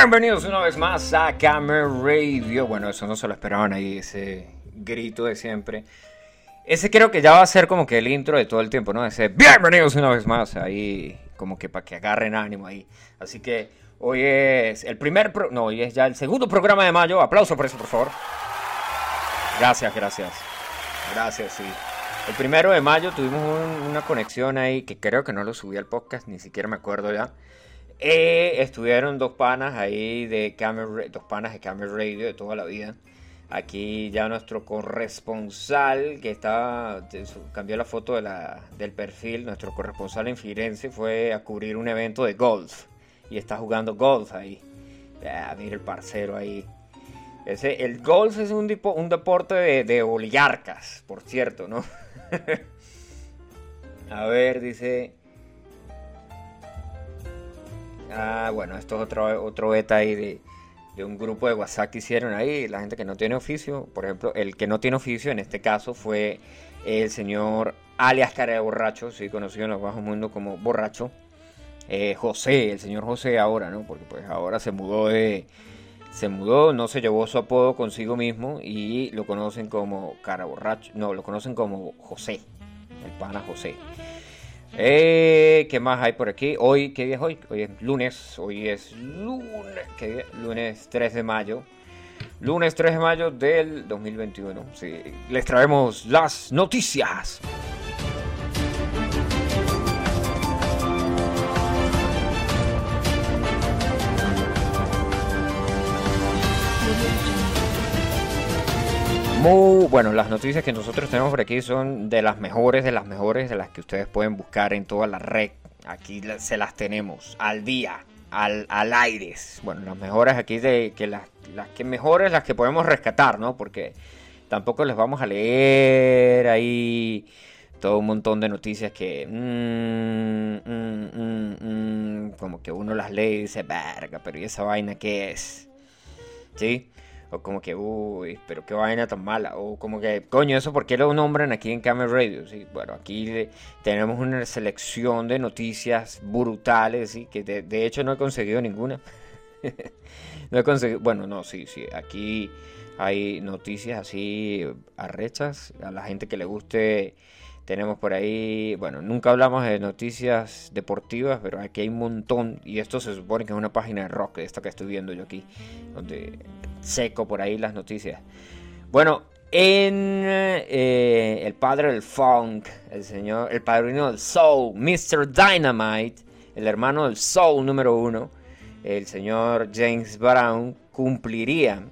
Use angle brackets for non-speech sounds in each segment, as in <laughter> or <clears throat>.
Bienvenidos una vez más a Camera Radio. Bueno, eso no se lo esperaban ahí, ese grito de siempre. Ese creo que ya va a ser como que el intro de todo el tiempo, ¿no? Ese bienvenidos una vez más ahí, como que para que agarren ánimo ahí. Así que hoy es el primer, pro no, hoy es ya el segundo programa de mayo. Aplauso por eso, por favor. Gracias, gracias. Gracias, sí. El primero de mayo tuvimos una conexión ahí que creo que no lo subí al podcast, ni siquiera me acuerdo ya. Eh, estuvieron dos panas ahí de Camera, dos panas de Camera Radio de toda la vida. Aquí ya nuestro corresponsal que estaba, cambió la foto de la, del perfil, nuestro corresponsal en Firenze fue a cubrir un evento de golf y está jugando golf ahí. Ah, mira el parcero ahí. Ese, el golf es un, un deporte de, de oligarcas, por cierto, ¿no? <laughs> A ver, dice. Ah, bueno, esto es otro, otro beta ahí de, un grupo de WhatsApp que hicieron ahí. La gente que no tiene oficio. Por ejemplo, el que no tiene oficio en este caso fue el señor alias cara de borracho, sí, conocido en los bajos mundos como borracho. Eh, José, el señor José ahora, ¿no? Porque pues ahora se mudó de, se mudó, no se llevó su apodo consigo mismo y lo conocen como cara borracho, no, lo conocen como José, el pana José. Eh, ¿Qué más hay por aquí? Hoy, ¿qué día es hoy? Hoy es lunes, hoy es lunes, ¿qué Lunes 3 de mayo. Lunes 3 de mayo del 2021. Sí, les traemos las noticias. Muy bueno, las noticias que nosotros tenemos por aquí son de las mejores, de las mejores, de las que ustedes pueden buscar en toda la red. Aquí se las tenemos al día, al, al aire. Bueno, las mejores aquí de que las, las que mejores, las que podemos rescatar, ¿no? Porque tampoco les vamos a leer ahí todo un montón de noticias que mm, mm, mm, como que uno las lee y dice, verga, pero ¿y esa vaina qué es? ¿Sí? O como que, uy, pero qué vaina tan mala. O como que, coño, eso por qué lo nombran aquí en Camera Radio. ¿sí? Bueno, aquí tenemos una selección de noticias brutales, ¿sí? que de, hecho no he conseguido ninguna. <laughs> no he conseguido, bueno, no, sí, sí, aquí hay noticias así arrechas. A la gente que le guste tenemos por ahí, bueno, nunca hablamos de noticias deportivas, pero aquí hay un montón. Y esto se supone que es una página de rock, esta que estoy viendo yo aquí, donde seco por ahí las noticias. Bueno, en eh, el padre del funk, el señor, el padrino del soul, Mr. Dynamite, el hermano del soul número uno, el señor James Brown, cumpliría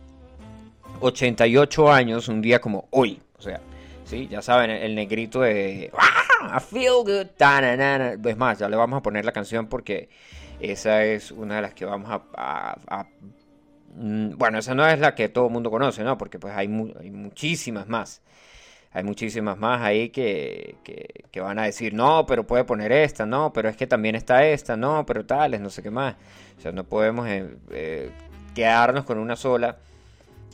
88 años un día como hoy. O sea, Sí, ya saben, el negrito de ah, I feel good. Es más, ya le vamos a poner la canción porque esa es una de las que vamos a, bueno, esa no es la que todo el mundo conoce, ¿no? Porque pues hay, muchísimas más. Hay muchísimas más ahí que, que, van a decir, no, pero puede poner esta, no, pero es que también está esta, no, pero tales, no sé qué más. O sea, no podemos eh, eh, quedarnos con una sola.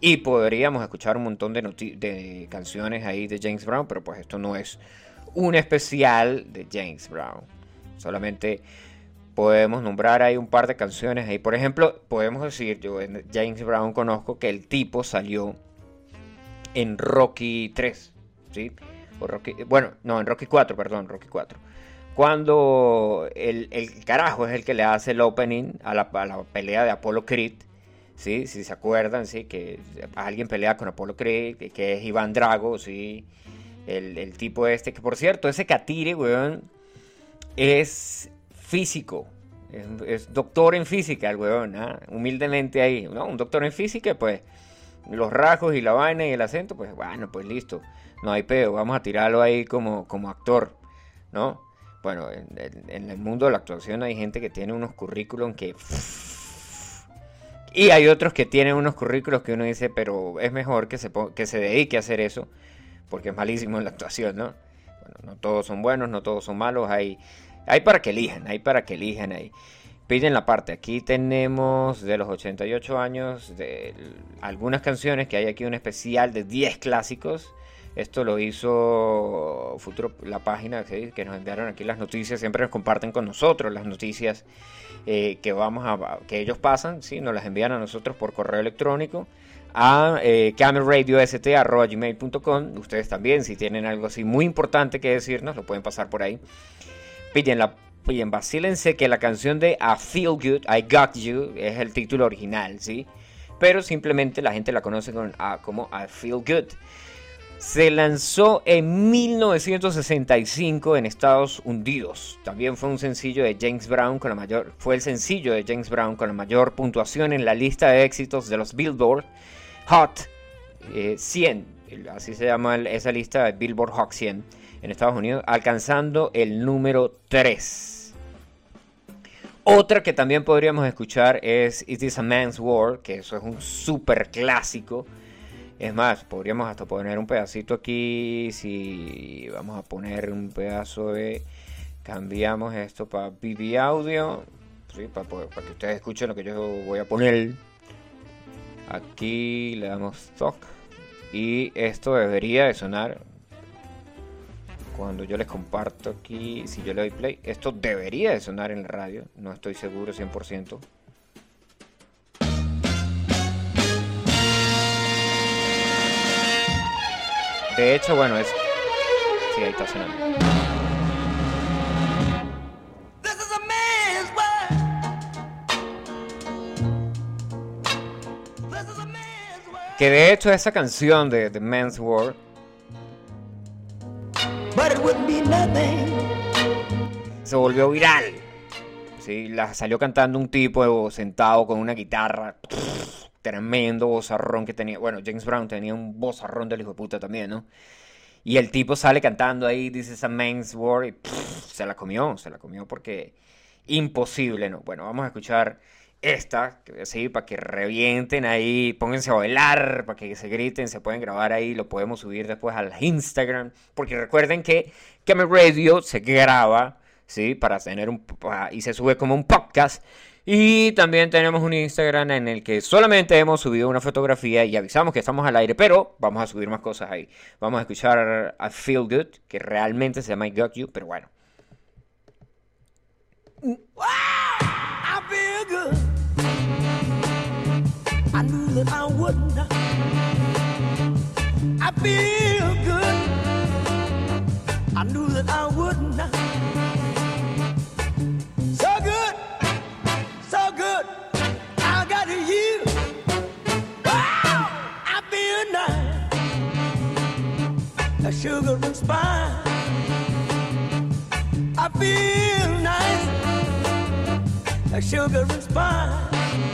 Y podríamos escuchar un montón de, de, canciones ahí de James Brown, pero pues esto no es un especial de James Brown. Solamente podemos nombrar ahí un par de canciones ahí. Por ejemplo, podemos decir, yo en James Brown conozco que el tipo salió en Rocky 3, ¿sí? O Rocky, bueno, no, en Rocky 4, perdón, Rocky 4. Cuando el, el carajo es el que le hace el opening a la, a la pelea de Apollo Creed ¿sí? Si se acuerdan, ¿sí? Que alguien pelea con Apolo Creed, que es Iván Drago, ¿sí? El, tipo este, que por cierto, ese Catire, weón, es físico. Es, doctor en física, el weón, ¿ah? humildemente ahí, ¿no? Un doctor en física, pues, los rasgos y la vaina y el acento, pues, bueno, pues listo. No hay pedo, vamos a tirarlo ahí como, como actor, ¿no? Bueno, en, el mundo de la actuación hay gente que tiene unos currículum que... Y hay otros que tienen unos currículos que uno dice, pero es mejor que se, que se dedique a hacer eso, porque es malísimo en la actuación, ¿no? Bueno, no todos son buenos, no todos son malos, hay, hay para que elijan, hay para que elijan ahí. Piden la parte, aquí tenemos de los 88 años, de algunas canciones, que hay aquí un especial de 10 clásicos, Esto lo hizo Futuro, la página que nos enviaron aquí las noticias. Siempre nos comparten con nosotros las noticias eh, que vamos a que ellos pasan, ¿sí? nos las envían a nosotros por correo electrónico a eh. Ustedes también, si tienen algo así muy importante que decirnos, lo pueden pasar por ahí. Pillen, la, pillen, vacílense que la canción de I Feel Good, I Got You, es el título original, ¿sí? Pero simplemente la gente la conoce con, ah, como I Feel Good. Se lanzó en 1965 en Estados Unidos. También fue un sencillo de James Brown con la mayor fue el sencillo de James Brown con la mayor puntuación en la lista de éxitos de los Billboard Hot 100. Eh, así se llama esa lista de Billboard Hot 100 en Estados Unidos, alcanzando el número 3. Otra que también podríamos escuchar es It Is a Man's War, que eso es un super clásico es más, podríamos hasta poner un pedacito aquí. Si vamos a poner un pedazo de. Cambiamos esto para BB Audio. para, para, que ustedes escuchen lo que yo voy a poner. Aquí le damos stock. Y esto debería de sonar. Cuando yo les comparto aquí, si yo le doy play, esto debería de sonar en la radio. No estoy seguro 100%. De hecho, bueno, es. Sí, ahí está sonando. Que de hecho esa canción de The Man's War se volvió viral. Sí, la salió cantando un tipo sentado con una guitarra tremendo bozarrón que tenía. Bueno, James Brown tenía un bozarrón del hijo de puta también, ¿no? Y el tipo sale cantando ahí, dice a man's war, y se la comió, se la comió porque imposible, ¿no? Bueno, vamos a escuchar esta, sí, para que revienten ahí, pónganse a bailar, para que se griten, se pueden grabar ahí, lo podemos subir después al Instagram, porque recuerden que Camel Radio se graba, sí, para tener un, y se sube como un podcast, y también tenemos un Instagram en el que solamente hemos subido una fotografía y avisamos que estamos al aire, pero vamos a subir más cosas ahí. Vamos a escuchar I Feel Good, que realmente se llama I Got You, pero bueno. I feel good. I knew that I would not. I feel good. I knew that I would not. So good, so good. I got a year. Wow, I feel nice. A sugar and spice. I feel nice. like sugar and spice.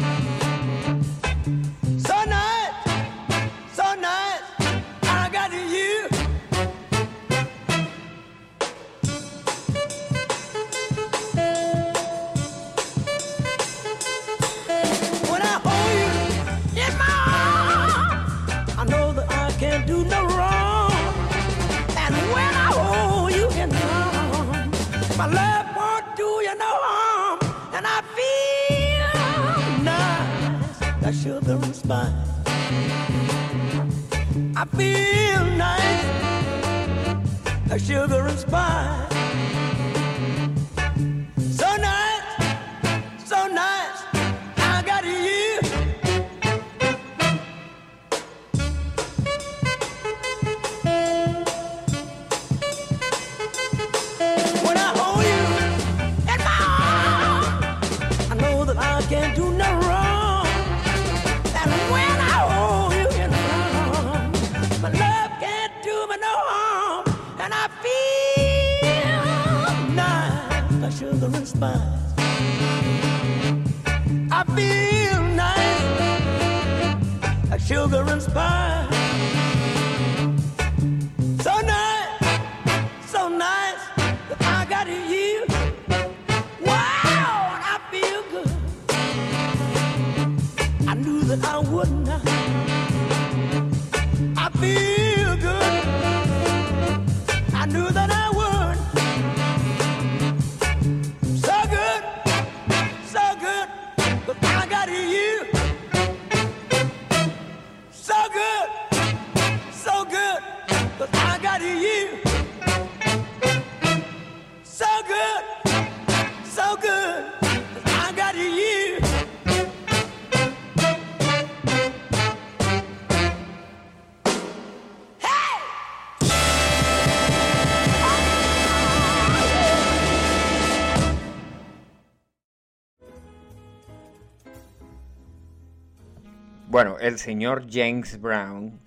Bueno, el señor James Brown,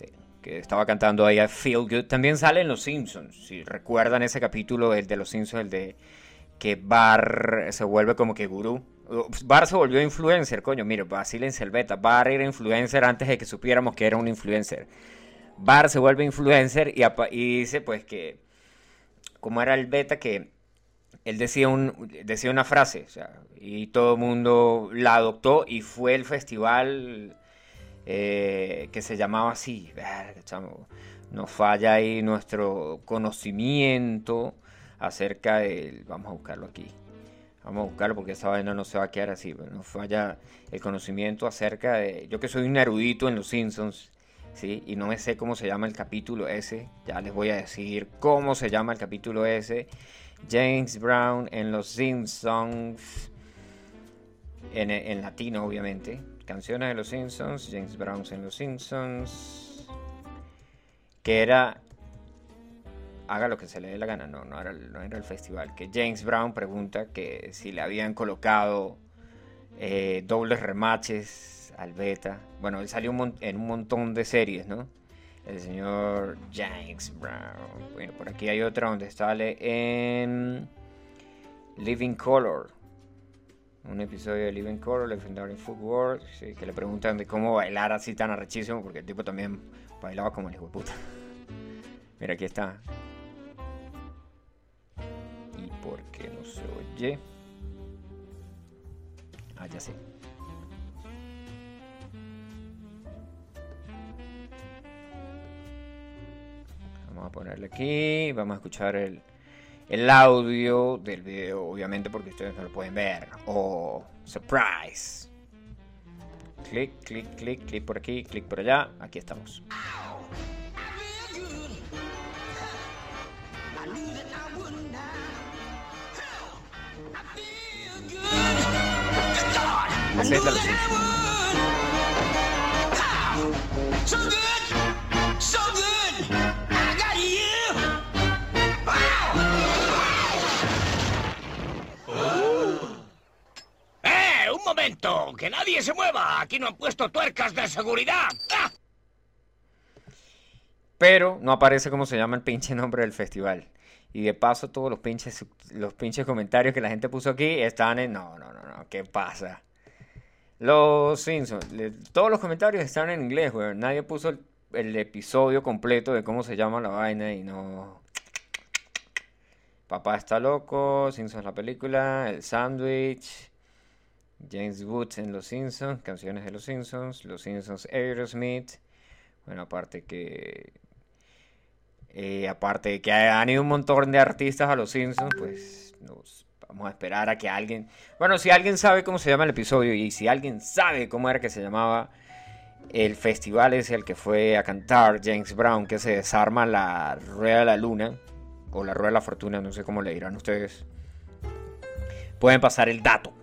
que estaba cantando ahí a Feel Good, también sale en Los Simpsons. Si recuerdan ese capítulo, de Los Simpsons, el de que Bar se vuelve como que gurú. Bar se volvió influencer, coño, mire, el beta. Bar era influencer antes de que supiéramos que era un influencer. Bar se vuelve influencer y, dice pues que, como era el beta, que él decía, un, decía una frase, y todo el mundo la adoptó y fue el festival eh, que se llamaba así. nos falla ahí nuestro conocimiento acerca del... Vamos a buscarlo aquí. Vamos a buscarlo porque esa vaina no se va a quedar así. Nos falla el conocimiento acerca de... Yo que soy un erudito en Los Simpsons, ¿sí? Y no me sé cómo se llama el capítulo ese. Ya les voy a decir cómo se llama el capítulo ese. James Brown en Los Simpsons. En latino, obviamente. Canciones de los Simpsons, James Brown en los Simpsons, que era haga lo que se le dé la gana, no, no era, no era el festival, que James Brown pregunta que si le habían colocado eh, dobles remaches al beta. Bueno, él salió en un montón de series, ¿no? El señor James Brown. Bueno, por aquí hay otra donde sale en Living Color un episodio de Living Color, Legendary Footwork, sí, que le preguntan de cómo bailar así tan arrechísimo, porque el tipo también bailaba como el hijo de puta. <laughs> Mira, aquí está. ¿Y por qué no se oye? Ah, ya sé. Vamos a ponerle aquí, vamos a escuchar el, el audio del video, obviamente porque ustedes no lo pueden ver. O surprise. Clic, clic, clic, clic por aquí, clic por allá. Aquí estamos. Esa es la ¡Que nadie se mueva! ¡Aquí no han puesto tuercas de seguridad! ¡Ah! Pero no aparece cómo se llama el pinche nombre del festival. Y de paso todos los pinches, los pinches comentarios que la gente puso aquí están en... No, no, no, no, ¿qué pasa? Los Simpsons, todos los comentarios están en inglés, güey. Nadie puso el, el, episodio completo de cómo se llama la vaina y no... Papá está loco, Simpsons la película, el sándwich, James Woods en Los Simpsons, canciones de Los Simpsons, Los Simpsons Aerosmith. Bueno, aparte que. Eh, aparte de que han ido un montón de artistas a Los Simpsons, pues nos vamos a esperar a que alguien. Bueno, si alguien sabe cómo se llama el episodio y si alguien sabe cómo era que se llamaba el festival es el que fue a cantar James Brown, que se desarma la rueda de la luna o la rueda de la fortuna, no sé cómo le dirán ustedes. Pueden pasar el dato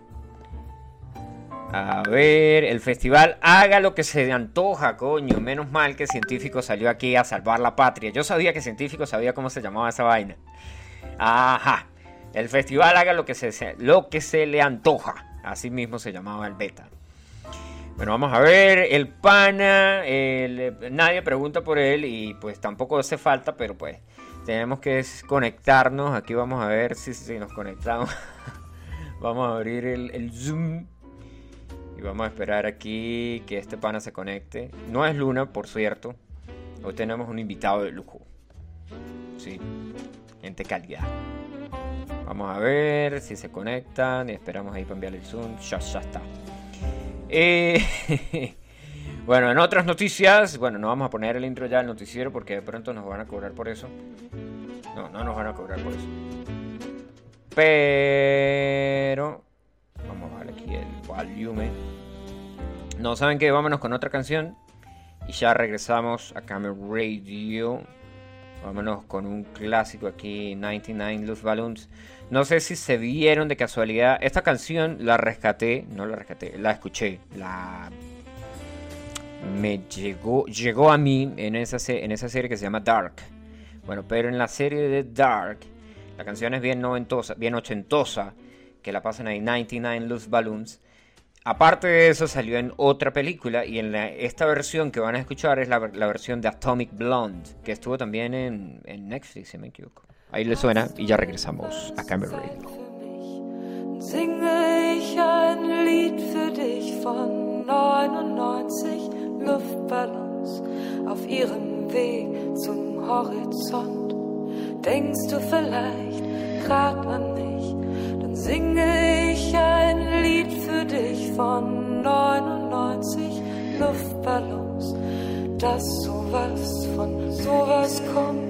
a ver, el festival haga lo que se antoja, coño. Menos mal que científico salió aquí a salvar la patria. Yo sabía que científico sabía cómo se llamaba esa vaina. Ajá. El festival haga lo que se, lo que se le antoja. Así mismo se llamaba el beta. Bueno, vamos a ver. El pana. nadie pregunta por él y pues tampoco hace falta, pero pues tenemos que conectarnos. Aquí vamos a ver si, nos conectamos. <laughs> vamos a abrir el Zoom. Y vamos a esperar aquí que este pana se conecte. No es Luna, por cierto. Hoy tenemos un invitado de lujo. Sí, gente calidad. Vamos a ver si se conectan. Y esperamos ahí para enviar el Zoom. Ya, ya está. Eh, <laughs> bueno, en otras noticias, bueno, no vamos a poner el intro ya al noticiero porque de pronto nos van a cobrar por eso. No, no nos van a cobrar por eso. Pero aquí el volumen. No, ¿saben qué? Vámonos con otra canción. Y ya regresamos a Camel Radio. Vámonos con un clásico aquí, 99 Loose Balloons. No sé si se vieron de casualidad. Esta canción la rescaté, no la rescaté, la escuché. La me llegó, llegó a mí en esa, en esa serie que se llama Dark. Bueno, pero en la serie de Dark, la canción es bien noventosa, bien ochentosa, que la pasan ahí 99 Loose Balloons. Aparte de eso, salió en otra película y en esta versión que van a escuchar es la, versión de Atomic Blonde, que estuvo también en, Netflix, si me equivoco. Ahí le suena y ya regresamos a Camber Radio. Singe ich ein Lied für dich von 99 Luftballons auf ihrem Weg zum Horizont. Denkst du vielleicht grad an mich, dann singe ich ein Lied für dich von 99 Luftballons, dass sowas von sowas kommt.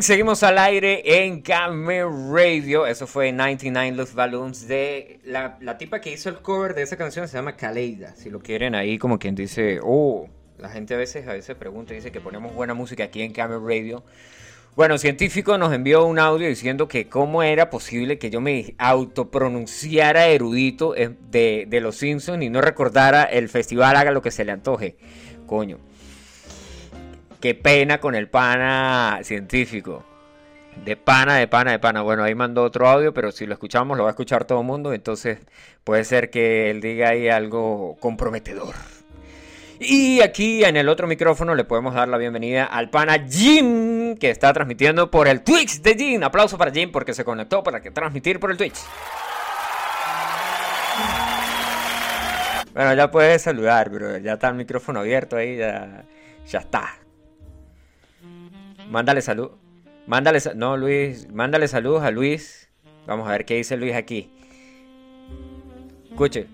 Seguimos al aire en Camel Radio. Eso fue 99 Love Balloons de la, tipa que hizo el cover de esa canción se llama Kaleida. Si lo quieren ahí, como quien dice, oh, la gente a veces a veces pregunta y dice que ponemos buena música aquí en Camel Radio. Bueno, científico nos envió un audio diciendo que cómo era posible que yo me autopronunciara erudito eh, de, de los Simpsons y no recordara el festival Haga lo que se le antoje. Coño. Qué pena con el pana científico. De pana, de pana, de pana. Bueno, ahí mandó otro audio, pero si lo escuchamos lo va a escuchar todo el mundo, entonces puede ser que él diga ahí algo comprometedor. Y aquí en el otro micrófono le podemos dar la bienvenida al pana Jim, que está transmitiendo por el Twitch de Jim. Aplauso para Jim porque se conectó para que transmitir por el Twitch. Bueno, ya puedes saludar, bro. Ya está el micrófono abierto ahí, ya, ya está. Mándale salud. Mándale, no, Luis, mándale saludos a Luis. Vamos a ver qué dice Luis aquí. Escuche.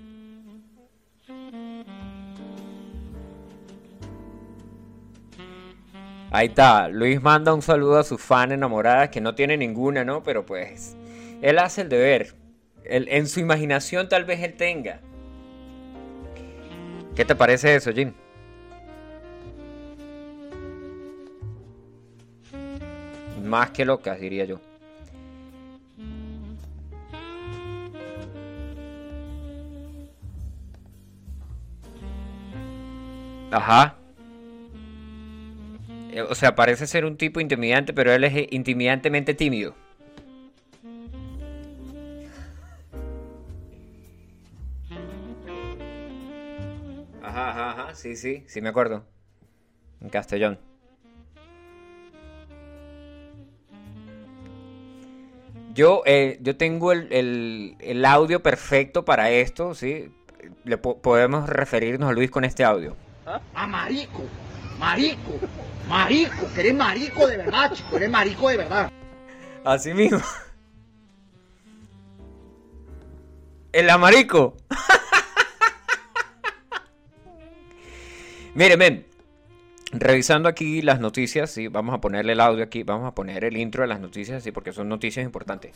Ahí está, Luis manda un saludo a su fan enamorada que no tiene ninguna, ¿no? Pero pues, él hace el deber. En su imaginación tal vez él tenga. ¿Qué te parece eso, Jim? Más que locas, diría yo. Ajá. Eh, O sea, parece ser un tipo intimidante, pero él es eh, intimidantemente tímido. Ajá, ajá, ajá. Sí, sí, sí me acuerdo. En Castellón. Yo, eh, yo tengo el, el- el audio perfecto para esto, ¿sí? Le po- podemos referirnos a Luis con este audio. A marico, marico, marico, que eres marico de verdad, chico, eres marico de verdad. Así mismo. <laughs> El amarico. <laughs> Miren, ven. Revisando aquí las noticias, sí, vamos a ponerle el audio aquí, vamos a poner el intro de las noticias, sí, porque son noticias importantes.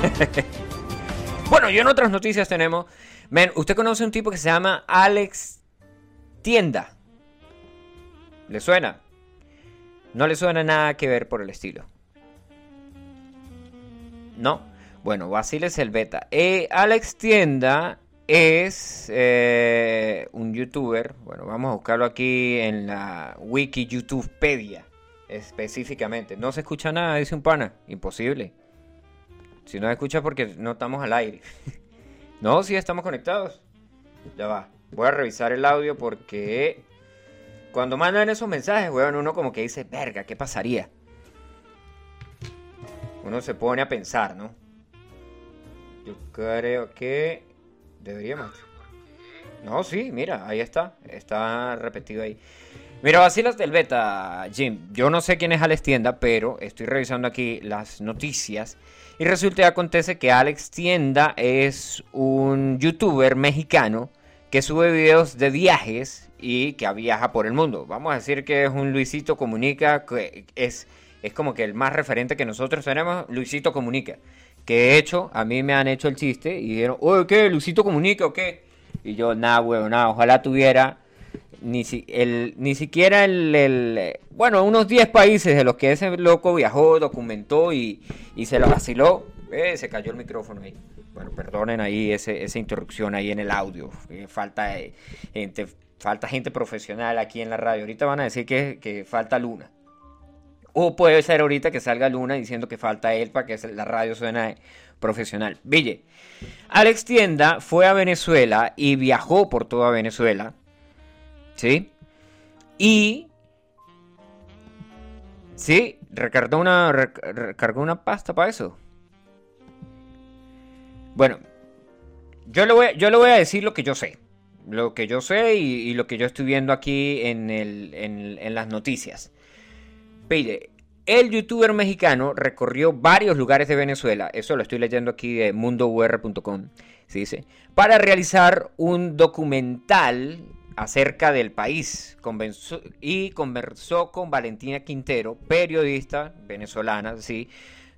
<laughs> bueno, y en otras noticias tenemos, men, usted conoce un tipo que se llama Alex Tienda. ¿Le suena? No le suena nada que ver por el estilo. No. Bueno, Basiles el beta. Eh, Alex Tienda es eh, un youtuber. Bueno, vamos a buscarlo aquí en la wiki YouTubepedia. Específicamente. No se escucha nada, dice un pana. Imposible. Si no se escucha porque no estamos al aire. <laughs> no, sí estamos conectados. Ya va. Voy a revisar el audio porque cuando mandan esos mensajes, weón, uno como que dice, verga, ¿qué pasaría? Uno se pone a pensar, ¿no? Yo creo que deberíamos. No, sí, mira, ahí está. Está repetido ahí. Mira, vacilas del beta, Jim. Yo no sé quién es Alex Tienda, pero estoy revisando aquí las noticias. Y resulta y acontece que Alex Tienda es un youtuber mexicano que sube videos de viajes y que viaja por el mundo. Vamos a decir que es un Luisito Comunica, que es, es como que el más referente que nosotros tenemos, Luisito Comunica. Que de hecho, a mí me han hecho el chiste y dijeron, oye, ¿qué? ¿Luisito Comunica o qué? Y yo, nada, huevo, nada, ojalá tuviera ni, si- el, ni siquiera el, bueno, unos 10 países de los que ese loco viajó, documentó y, y se lo vaciló. Eh, se cayó el micrófono ahí. Bueno, perdonen ahí ese, esa interrupción ahí en el audio. Eh, falta, eh, gente, falta gente profesional aquí en la radio. Ahorita van a decir que, que falta Luna. O puede ser ahorita que salga Luna diciendo que falta él para que la radio suene profesional. Ville, Alex Tienda fue a Venezuela y viajó por toda Venezuela. ¿Sí? Y... Sí, recargó una, rec- recargó una pasta para eso. Bueno, yo le, voy, yo voy a decir lo que yo sé. Lo que yo sé y, lo que yo estoy viendo aquí en, el- en las noticias. El youtuber mexicano recorrió varios lugares de Venezuela, eso lo estoy leyendo aquí de mundour.com, se dice, para realizar un documental acerca del país y conversó con Valentina Quintero, periodista venezolana, sí.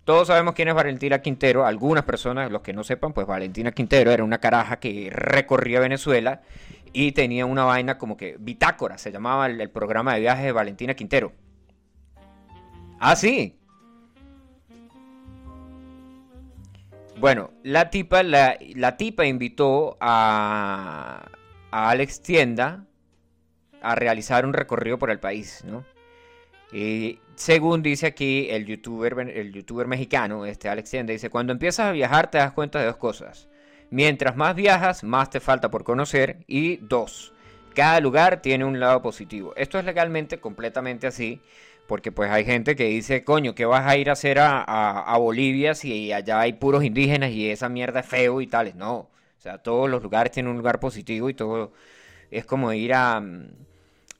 Todos sabemos quién es Valentina Quintero, algunas personas, los que no sepan, pues Valentina Quintero era una caraja que recorría Venezuela y tenía una vaina como que bitácora, se llamaba el, el programa de viajes de Valentina Quintero. Ah, sí. Bueno, la tipa, la, la tipa invitó a, a Alex Tienda a realizar un recorrido por el país, ¿no? Y según dice aquí el youtuber, el youtuber mexicano, este Alex Tienda, dice, cuando empiezas a viajar te das cuenta de dos cosas. Mientras más viajas, más te falta por conocer. Y dos, cada lugar tiene un lado positivo. Esto es legalmente completamente así. Porque pues hay gente que dice, coño, ¿qué vas a ir a hacer a, a Bolivia si allá hay puros indígenas y esa mierda es feo y tales? No. O sea, todos los lugares tienen un lugar positivo y todo es como ir a mm,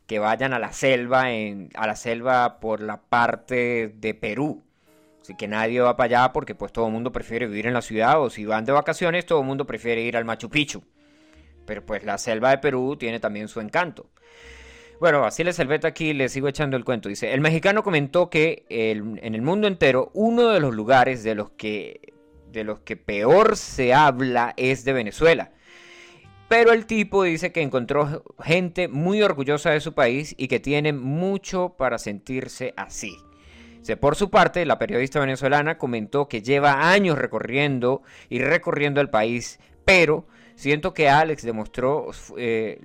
que vayan a la selva en, a la selva por la parte de Perú. Así que nadie va para allá porque pues todo el mundo prefiere vivir en la ciudad o si van de vacaciones todo el mundo prefiere ir al Machu Picchu. Pero pues la selva de Perú tiene también su encanto. Bueno, así les Selveta aquí le sigo echando el cuento. Dice, el mexicano comentó que en el mundo entero uno de los lugares de los que de los que peor se habla es de Venezuela. Pero el tipo dice que encontró gente muy orgullosa de su país y que tiene mucho para sentirse así. Por su parte, la periodista venezolana comentó que lleva años recorriendo y recorriendo el país, pero siento que Alex demostró eh,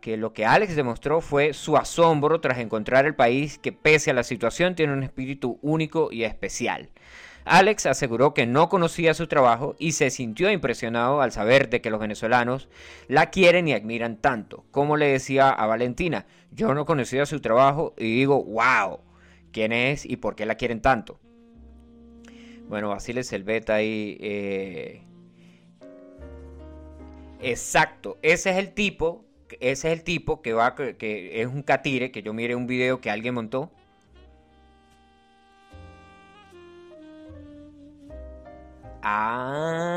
que lo que Alex demostró fue su asombro tras encontrar el país que pese a la situación tiene un espíritu único y especial. Alex aseguró que no conocía su trabajo y se sintió impresionado al saber de que los venezolanos la quieren y admiran tanto. Como le decía a Valentina, yo no conocía su trabajo y digo, wow, ¿quién es y por qué la quieren tanto? Bueno, Basile Selveta ahí... Eh, exacto, ese es el tipo ese es el tipo que va, que es un catire, que yo mire un video que alguien montó. Ah.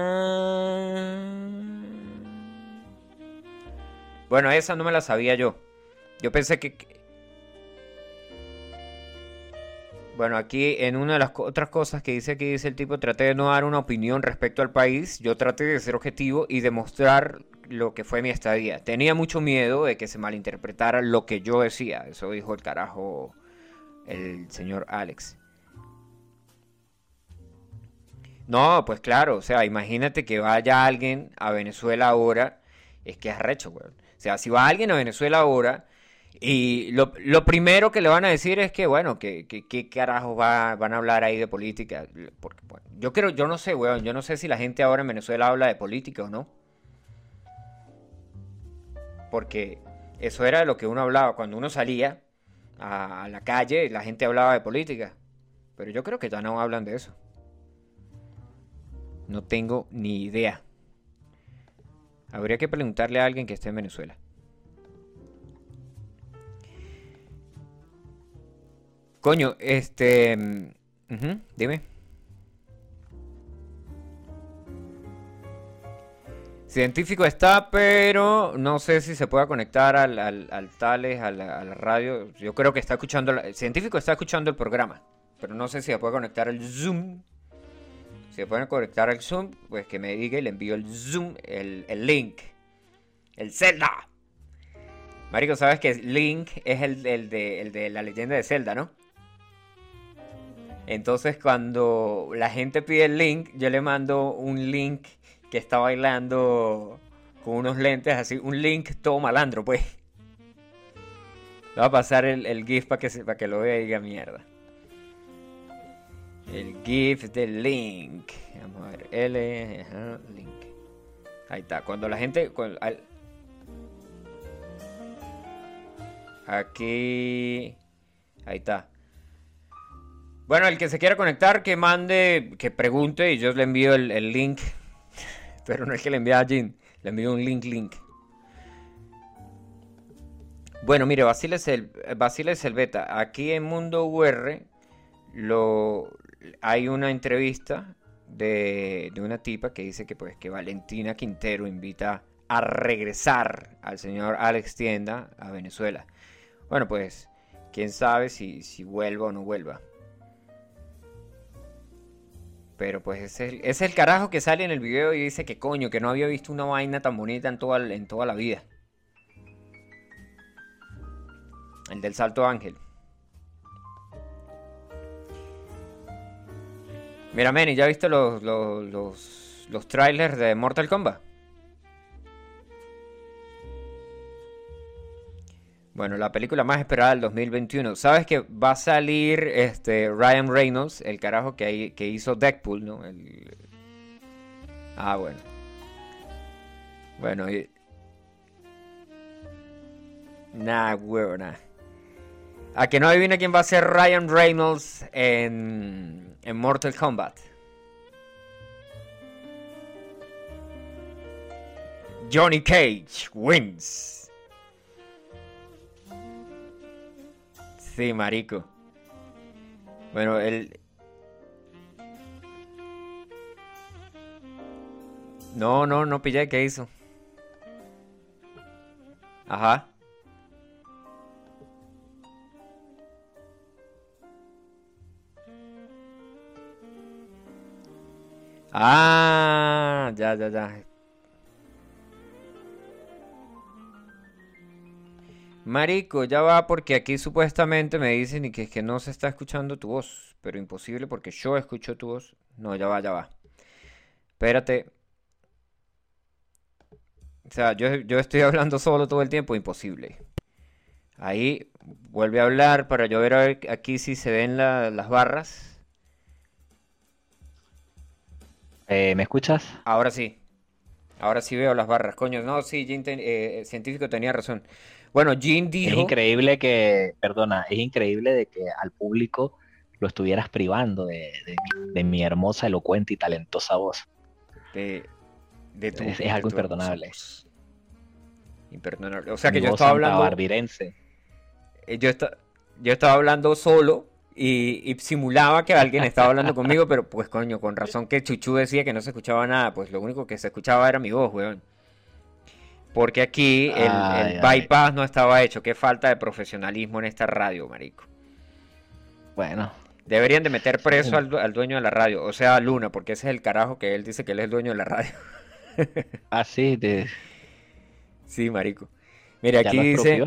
Bueno, esa no me la sabía yo. Yo pensé que... Bueno, aquí en una de las otras cosas que dice aquí dice el tipo, traté de no dar una opinión respecto al país, yo traté de ser objetivo y demostrar lo que fue mi estadía. Tenía mucho miedo de que se malinterpretara lo que yo decía. Eso dijo el carajo el señor Alex. No, pues claro, o sea, imagínate que vaya alguien a Venezuela ahora. Es que es recho, güey. O sea, si va alguien a Venezuela ahora y lo, primero que le van a decir es que, bueno, que, qué carajo va, van a hablar ahí de política. Porque, yo creo, yo no sé, weón, yo no sé si la gente ahora en Venezuela habla de política o no porque eso era lo que uno hablaba cuando uno salía a, la calle, la gente hablaba de política, pero yo creo que ya no hablan de eso. No tengo ni idea. Habría que preguntarle a alguien que esté en Venezuela. Coño, este... Mm, dime. Científico está, pero no sé si se pueda conectar al, al, Tales, a la, radio. Yo creo que está escuchando. el científico está escuchando el programa, pero no sé si se puede conectar al Zoom. Si se puede conectar al Zoom, pues que me diga y le envío el Zoom, el, el link. El Zelda. Marico, sabes que Link es el, el, de, el de la leyenda de Zelda, ¿no? Entonces, cuando la gente pide el link, yo le mando un link que está bailando con unos lentes así, un link todo malandro, pues. Le va a pasar el, GIF para que, para que lo vea y diga mierda. El GIF del link. Vamos a ver. L. link. Ahí está. Cuando la gente. aquí. Ahí está. Bueno, el que se quiera conectar, que mande, que pregunte y yo le envío el, el link <laughs> pero no es que le envíe a Jin, le envío un link link. Bueno, mire, Basile, Basile Selveta, aquí en Mundo UR lo, hay una entrevista de, de, una tipa que dice que, pues, que Valentina Quintero invita a regresar al señor Alex Tienda a Venezuela. Bueno, pues, quién sabe si, si vuelva o no vuelva. Pero pues es el, es el carajo que sale en el video y dice que coño, que no había visto una vaina tan bonita en toda, en toda la vida. El del Salto Ángel. Mira, Manny, ¿ya viste los, los, los, los trailers de Mortal Kombat? Bueno, la película más esperada del 2021. ¿Sabes que va a salir este Ryan Reynolds, el carajo que, hizo Deadpool, ¿no? El- Ah, bueno. Bueno, y... Nah, huevo, nah. A que no adivina quién va a ser Ryan Reynolds en, en Mortal Kombat. Johnny Cage wins. Sí, marico. Bueno, el... No, no, no pillé qué hizo. Ajá. Ah, ya, ya, ya. Marico, ya va porque aquí supuestamente me dicen y que es que no se está escuchando tu voz, pero imposible porque yo escucho tu voz. No, ya va, ya va. Espérate. O sea, yo, yo estoy <laughs> hablando solo todo el tiempo, imposible. Ahí vuelve a hablar para yo ver a ver aquí si se ven la- las barras. Eh, ¿Me escuchas? Ahora sí. Ahora sí veo las barras. Coño, no, sí, ten- eh, el científico tenía razón. Bueno, Es dijo... increíble que, perdona, es increíble de que al público lo estuvieras privando de, de mi- de mi hermosa, elocuente y talentosa voz. de, de tu- Es- es algo imperdonable. Imperdonable. O sea que Mi yo estaba hablando... barbirense. Eh, Yo, esta- yo estaba hablando solo y, y simulaba que alguien estaba hablando conmigo, pero pues coño, con razón que Chuchu decía que no se escuchaba nada, pues lo único que se escuchaba era mi voz, weón. Porque aquí el, el Ay, ay. bypass no estaba hecho, qué falta de profesionalismo en esta radio, marico. Bueno, Deberían de meter preso al, al dueño de la radio, o sea, a Luna, porque ese es el carajo que él dice que él es el dueño de la radio. <laughs> así de, Sí, marico. Mira, aquí dice...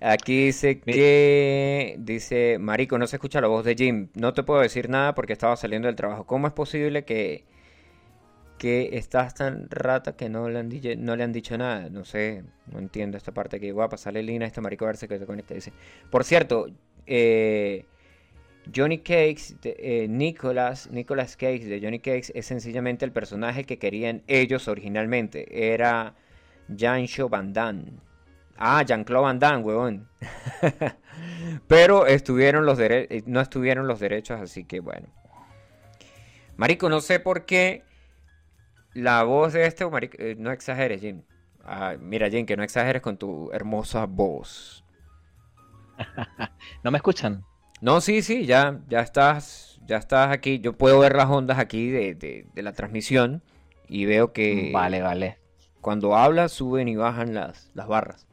Aquí dice que dice, Marico, no se escucha la voz de Jim. No te puedo decir nada porque estaba saliendo del trabajo. ¿Cómo es posible que, que estás tan rata que no le han, dicho, no le han dicho nada? No sé, no entiendo esta parte aquí. Voy a pasarle línea a este marico a ver si que se conecta. Dice, por cierto, eh, Johnny Cakes, de- eh, Nicolas, Nicolas Cage de Johnny Cakes es sencillamente el personaje que querían ellos originalmente. Era Jean-Claude Van Damme. Ah, Jean-Claude Van Damme, huevón. <laughs> Pero estuvieron los eh, no estuvieron los derechos, así que bueno. Marico, no sé por qué la voz de este, eh, no exageres, Jim. Ah, mira, Jim, que no exageres con tu hermosa voz. <laughs> ¿No me escuchan? No, sí, sí, ya, ya estás, ya estás aquí. Yo puedo ver las ondas aquí de, de- de la transmisión y veo que Vale, vale. cuando hablas suben y bajan las, las barras.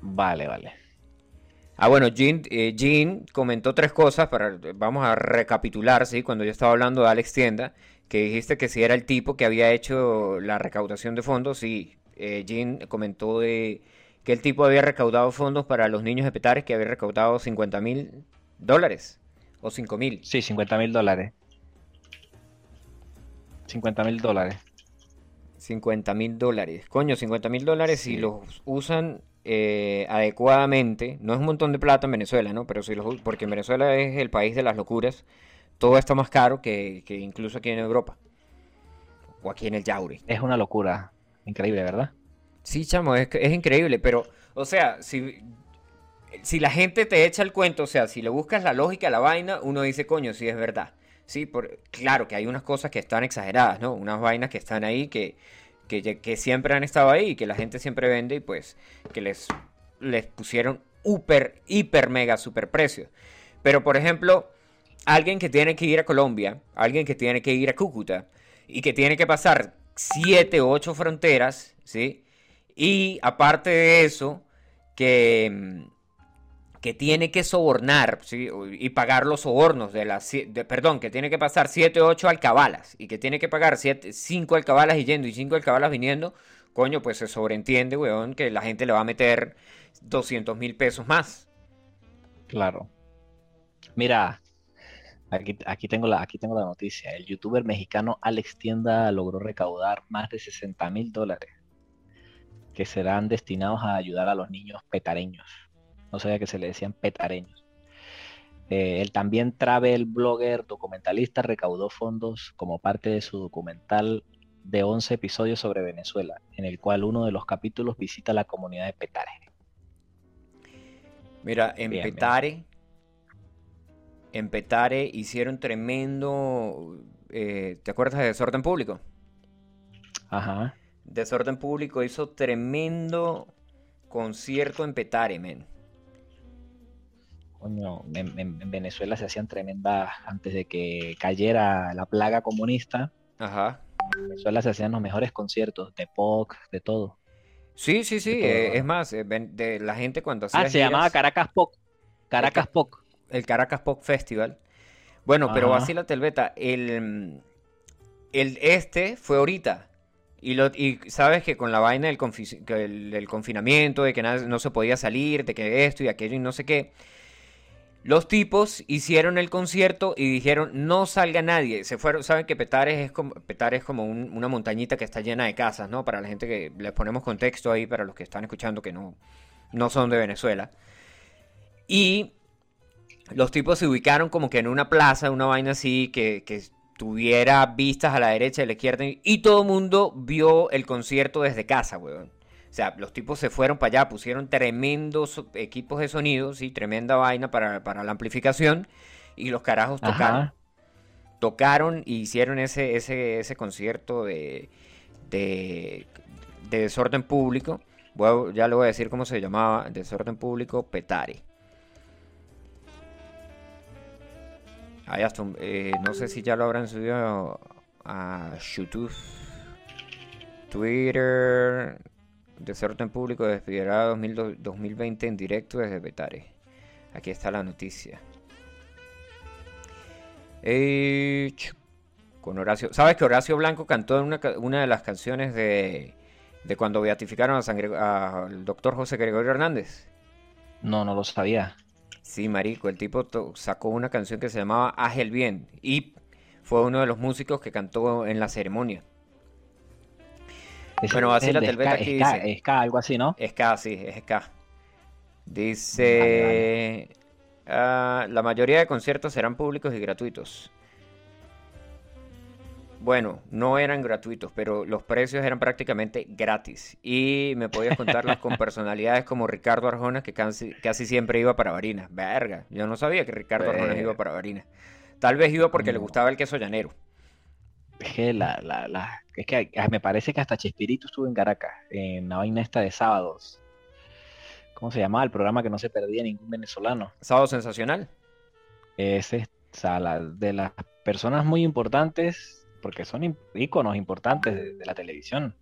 Vale, vale. Ah, bueno, Jean, eh, Jean comentó tres cosas, para, vamos a recapitular, ¿sí? Cuando yo estaba hablando de Alex Tienda, que dijiste que si era el tipo que había hecho la recaudación de fondos, sí. Eh, Jean comentó de que el tipo había recaudado fondos para los niños de Petare, que había recaudado 50 mil dólares, o 5 mil. Sí, 50 mil dólares. 50 mil dólares. 50 mil dólares. Coño, 50 mil dólares si los usan eh, adecuadamente, no es un montón de plata en Venezuela, ¿no? Pero si los, porque Venezuela es el país de las locuras, todo está más caro que, que incluso aquí en Europa. O aquí en el Yauri. Es una locura. Increíble, ¿verdad? Sí, chamo, es, es increíble, pero, o sea, si, si la gente te echa el cuento, o sea, si le buscas la lógica a la vaina, uno dice, coño, sí es verdad. Sí, por, claro que hay unas cosas que están exageradas, ¿no? Unas vainas que están ahí que, que, siempre han estado ahí y que la gente siempre vende y pues que les, les pusieron hiper, hiper, mega, super precio. Pero, por ejemplo, alguien que tiene que ir a Colombia, alguien que tiene que ir a Cúcuta y que tiene que pasar siete o ocho fronteras, ¿sí? Y aparte de eso, que, mm, que tiene que sobornar, ¿sí? Y pagar los sobornos de las, de- perdón, que tiene que pasar siete o ocho alcabalas y que tiene que pagar siete, cinco alcabalas yendo y cinco alcabalas viniendo, coño, pues se sobreentiende, weón, que la gente le va a meter 200 mil pesos más. Claro. Mira, aquí, aquí tengo la, aquí tengo la noticia. El youtuber mexicano Alex Tienda logró recaudar más de 60 mil dólares que serán destinados a ayudar a los niños petareños. No sabía que se le decían petareños. Eh, el también travel blogger documentalista recaudó fondos como parte de su documental de 11 episodios sobre Venezuela, en el cual uno de los capítulos visita la comunidad de Petare. Mira, en Bien, bien. En Petare hicieron tremendo, eh, ¿te acuerdas de Desorden Público? Ajá. Desorden Público hizo tremendo concierto en Petare, men. Coño, en, en- en Venezuela se hacían tremendas, antes de que cayera la plaga comunista, Ajá. en Venezuela se hacían los mejores conciertos de pop, de todo. Sí, sí, sí, eh, es más, eh, de la gente cuando hacía Ah, se llamaba Caracas Pop. Caracas Pop. El Caracas Pop Festival. Bueno, pero vacílate el beta. El, el este fue ahorita. Y, lo, y sabes que con la vaina del, confi- el- confinamiento, de que nada- no se podía salir, de que esto y aquello y no sé qué. Los tipos hicieron el concierto y dijeron no salga nadie. Se fueron, saben que Petare es como, Petare es como un- una montañita que está llena de casas, ¿no? Para la gente que les ponemos contexto ahí, para los que están escuchando que no, no son de Venezuela. Y los tipos se ubicaron como que en una plaza, una vaina así, que, que tuviera vistas a la derecha y a la izquierda. Y todo el mundo vio el concierto desde casa, weón. O sea, los tipos se fueron para allá, pusieron tremendos equipos de sonido, sí, tremenda vaina para, para la amplificación. Y los carajos tocaron. Ajá. Tocaron y hicieron ese, ese, ese concierto de, de, de desorden público. Voy a- ya le voy a decir cómo se llamaba. Desorden público Petare. Ahí hasta, eh, no sé si ya lo habrán subido a YouTube, Twitter, Desorden Público despedirá 2000 2020 en directo desde Petare. Aquí está la noticia. Con Horacio. ¿Sabes que Horacio Blanco cantó una, una de las canciones de, de cuando beatificaron a al doctor José Gregorio Hernández? No, no lo sabía. Sí, marico, el tipo sacó una canción que se llamaba Haz el bien y fue uno de los músicos que cantó en la ceremonia. Es Bueno, el beta ska, aquí, dice. ska, algo así, ¿no? Ska, sí, es Ska. Dice, ah, la mayoría de conciertos serán públicos y gratuitos. Bueno, no eran gratuitos, pero los precios eran prácticamente gratis. Y me podías contarlos con <laughs> personalidades como Ricardo Arjona, que casi, casi siempre iba para Barinas. Verga, yo no sabía que Ricardo Arjona iba para Barinas. Tal vez iba porque le No. gustaba el queso llanero. Es que la, la, la- es que me parece que hasta Chespirito estuvo en Caracas, en la vaina esta de sábados. ¿Cómo se llamaba el programa que no se perdía ningún venezolano? Sábado sensacional. Ese, o sea, la- de las personas muy importantes, porque son íconos importantes de, de la televisión.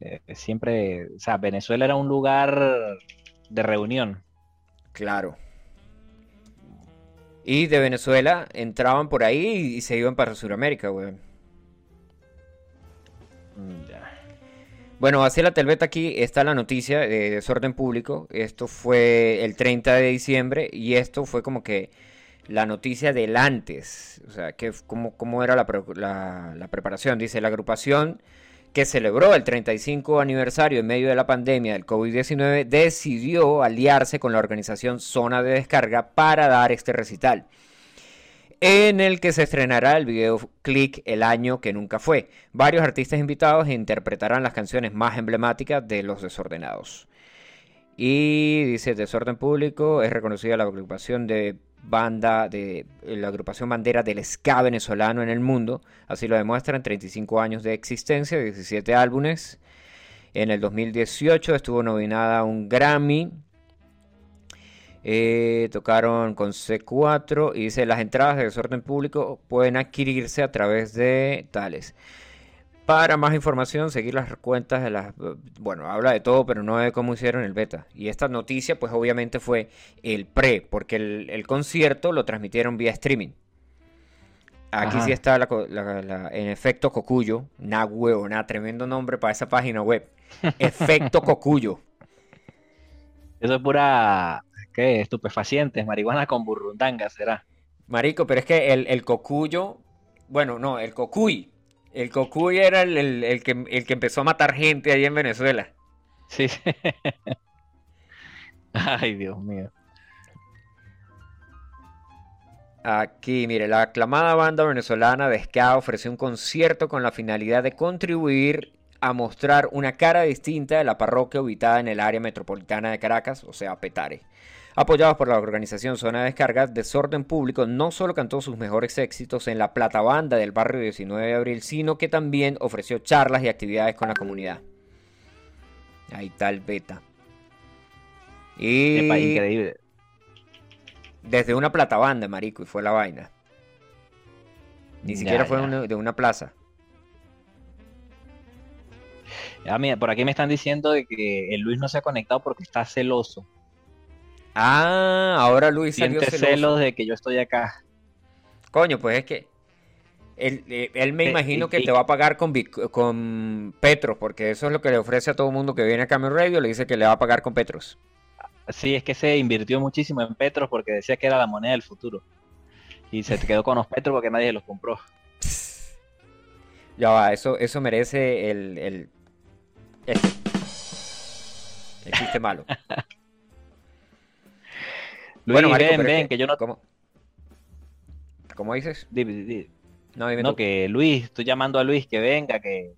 Eh, siempre, o sea, Venezuela era un lugar de reunión. Claro. Y de Venezuela entraban por ahí y se iban para Sudamérica, weón. Mm, ya. Bueno, hacia la telveta aquí está la noticia de desorden público. Esto fue el 30 de diciembre y esto fue como que la noticia del antes. O sea, que cómo, cómo era la, la- la preparación. Dice, la agrupación que celebró el 35 aniversario en medio de la pandemia del COVID-19 decidió aliarse con la organización Zona de Descarga para dar este recital en el que se estrenará el video Click el año que nunca fue. Varios artistas invitados interpretarán las canciones más emblemáticas de Los Desordenados. Y dice Desorden Público es reconocida la agrupación de banda de la agrupación bandera del ska venezolano en el mundo, así lo demuestran 35 años de existencia, 17 álbumes. En el 2018 estuvo nominada a un Grammy eh, tocaron con C4 y dice las entradas de desorden público pueden adquirirse a través de tales. Para más información, seguir las cuentas de las... Bueno, habla de todo, pero no de cómo hicieron el beta. Y esta noticia, pues obviamente fue el pre, porque el, el concierto lo transmitieron vía streaming. Aquí Ajá. sí está la, co- la- la- en efecto Cocuyo. Nah, huevo, tremendo nombre para esa página web. Efecto <laughs> Cocuyo. Eso es pura, ¿qué? Estupefacientes, marihuana con burrundanga, será. Marico, pero es que el, el cocuyo, bueno, no, el cocuy. El cocuy era el, el- el que, el que empezó a matar gente ahí en Venezuela. Sí, sí. <laughs> Ay, Dios mío. Aquí, mire, la aclamada banda venezolana de ska ofreció un concierto con la finalidad de contribuir a mostrar una cara distinta de la parroquia ubicada en el área metropolitana de Caracas, o sea, Petare. Apoyados por la organización Zona de Descargas, Desorden Público no solo cantó sus mejores éxitos en la Plata Banda del barrio 19 de abril, sino que también ofreció charlas y actividades con la comunidad. Ahí está el beta. Y Epa, increíble. desde una plata banda, marico, y fue la vaina. Ni Ya, siquiera fue ya. una- de una plaza. Ah, mira, por aquí me están diciendo de que el Luis no se ha conectado porque está celoso. Ah, ahora Luis salió Siente celoso. celos de que yo estoy acá. Coño, pues es que él, eh, él me Eh, imagino que te va a pagar con, con Petros, porque eso es lo que le ofrece a todo el mundo que viene a Cambio Radio, le dice que le va a pagar con Petros. Sí, es que se invirtió muchísimo en Petros porque decía que era la moneda del futuro. Y se <laughs> quedó con los Petros porque nadie los compró. Ya va, eso, eso merece el, el, este. El chiste malo. <laughs> Luis, Bueno, marico, ven, ven, que yo no... ¿Cómo? ¿Cómo dices? di- di- di- No, dime No, tú. que Luis, estoy llamando a Luis que venga, que...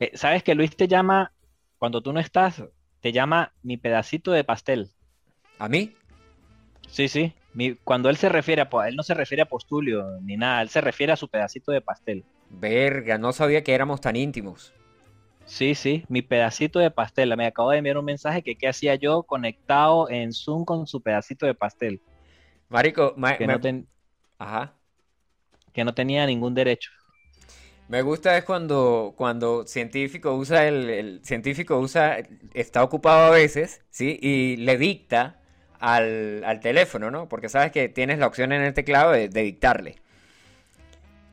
eh, ¿Sabes que Luis te llama, cuando tú no estás, te llama mi pedacito de pastel? ¿A mí? Sí, sí. Mi- cuando él se refiere a... Él no se refiere a Postulio ni nada, él se refiere a su pedacito de pastel. Verga, no sabía que éramos tan íntimos. Sí, sí, mi pedacito de pastel. Me acabo de enviar un mensaje que qué hacía yo conectado en Zoom con su pedacito de pastel, Marico, ma- que me- no, ten- Ajá. que no tenía ningún derecho. Me gusta es cuando, cuando científico usa el, el científico usa, está ocupado a veces, ¿sí? Y le dicta al, al teléfono, ¿no? Porque sabes que tienes la opción en el teclado de, de dictarle.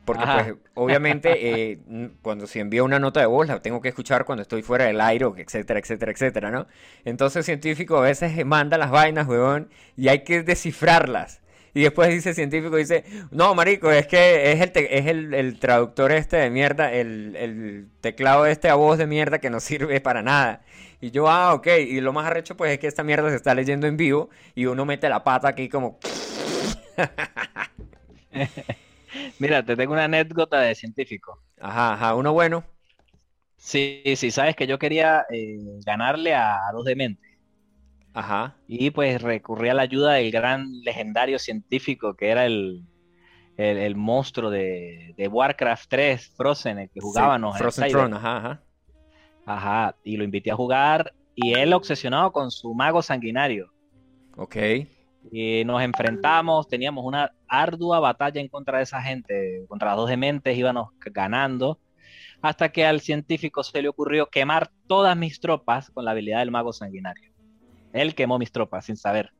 Porque Ajá. pues obviamente eh, cuando se envía una nota de voz la tengo que escuchar cuando estoy fuera del aire, etcétera, etcétera, etcétera, ¿no? Entonces científico a veces manda las vainas, weón, y hay que descifrarlas. Y después dice científico, dice, no, marico, es que es el, te- es el, el traductor este de mierda, el, el teclado este a voz de mierda que no sirve para nada. Y yo, ah, ok, y lo más arrecho pues es que esta mierda se está leyendo en vivo y uno mete la pata aquí como... <laughs> <laughs> Mira, te tengo una anécdota de científico. Ajá, ajá, uno bueno. Sí, sí, sabes que yo quería eh, ganarle a, dos dementes. Ajá. Y pues recurrí a la ayuda del gran legendario científico que era el, el, el monstruo de, de Warcraft 3, Frozen, el que jugábamos Sí, en el Frozen. Throne, ajá, ajá. Ajá, y lo invité a jugar y él obsesionado con su mago sanguinario. Ok. Y nos enfrentamos, teníamos una ardua batalla en contra de esa gente, contra las dos dementes, íbamos ganando, hasta que al científico se le ocurrió quemar todas mis tropas con la habilidad del mago sanguinario. Él quemó mis tropas sin saber.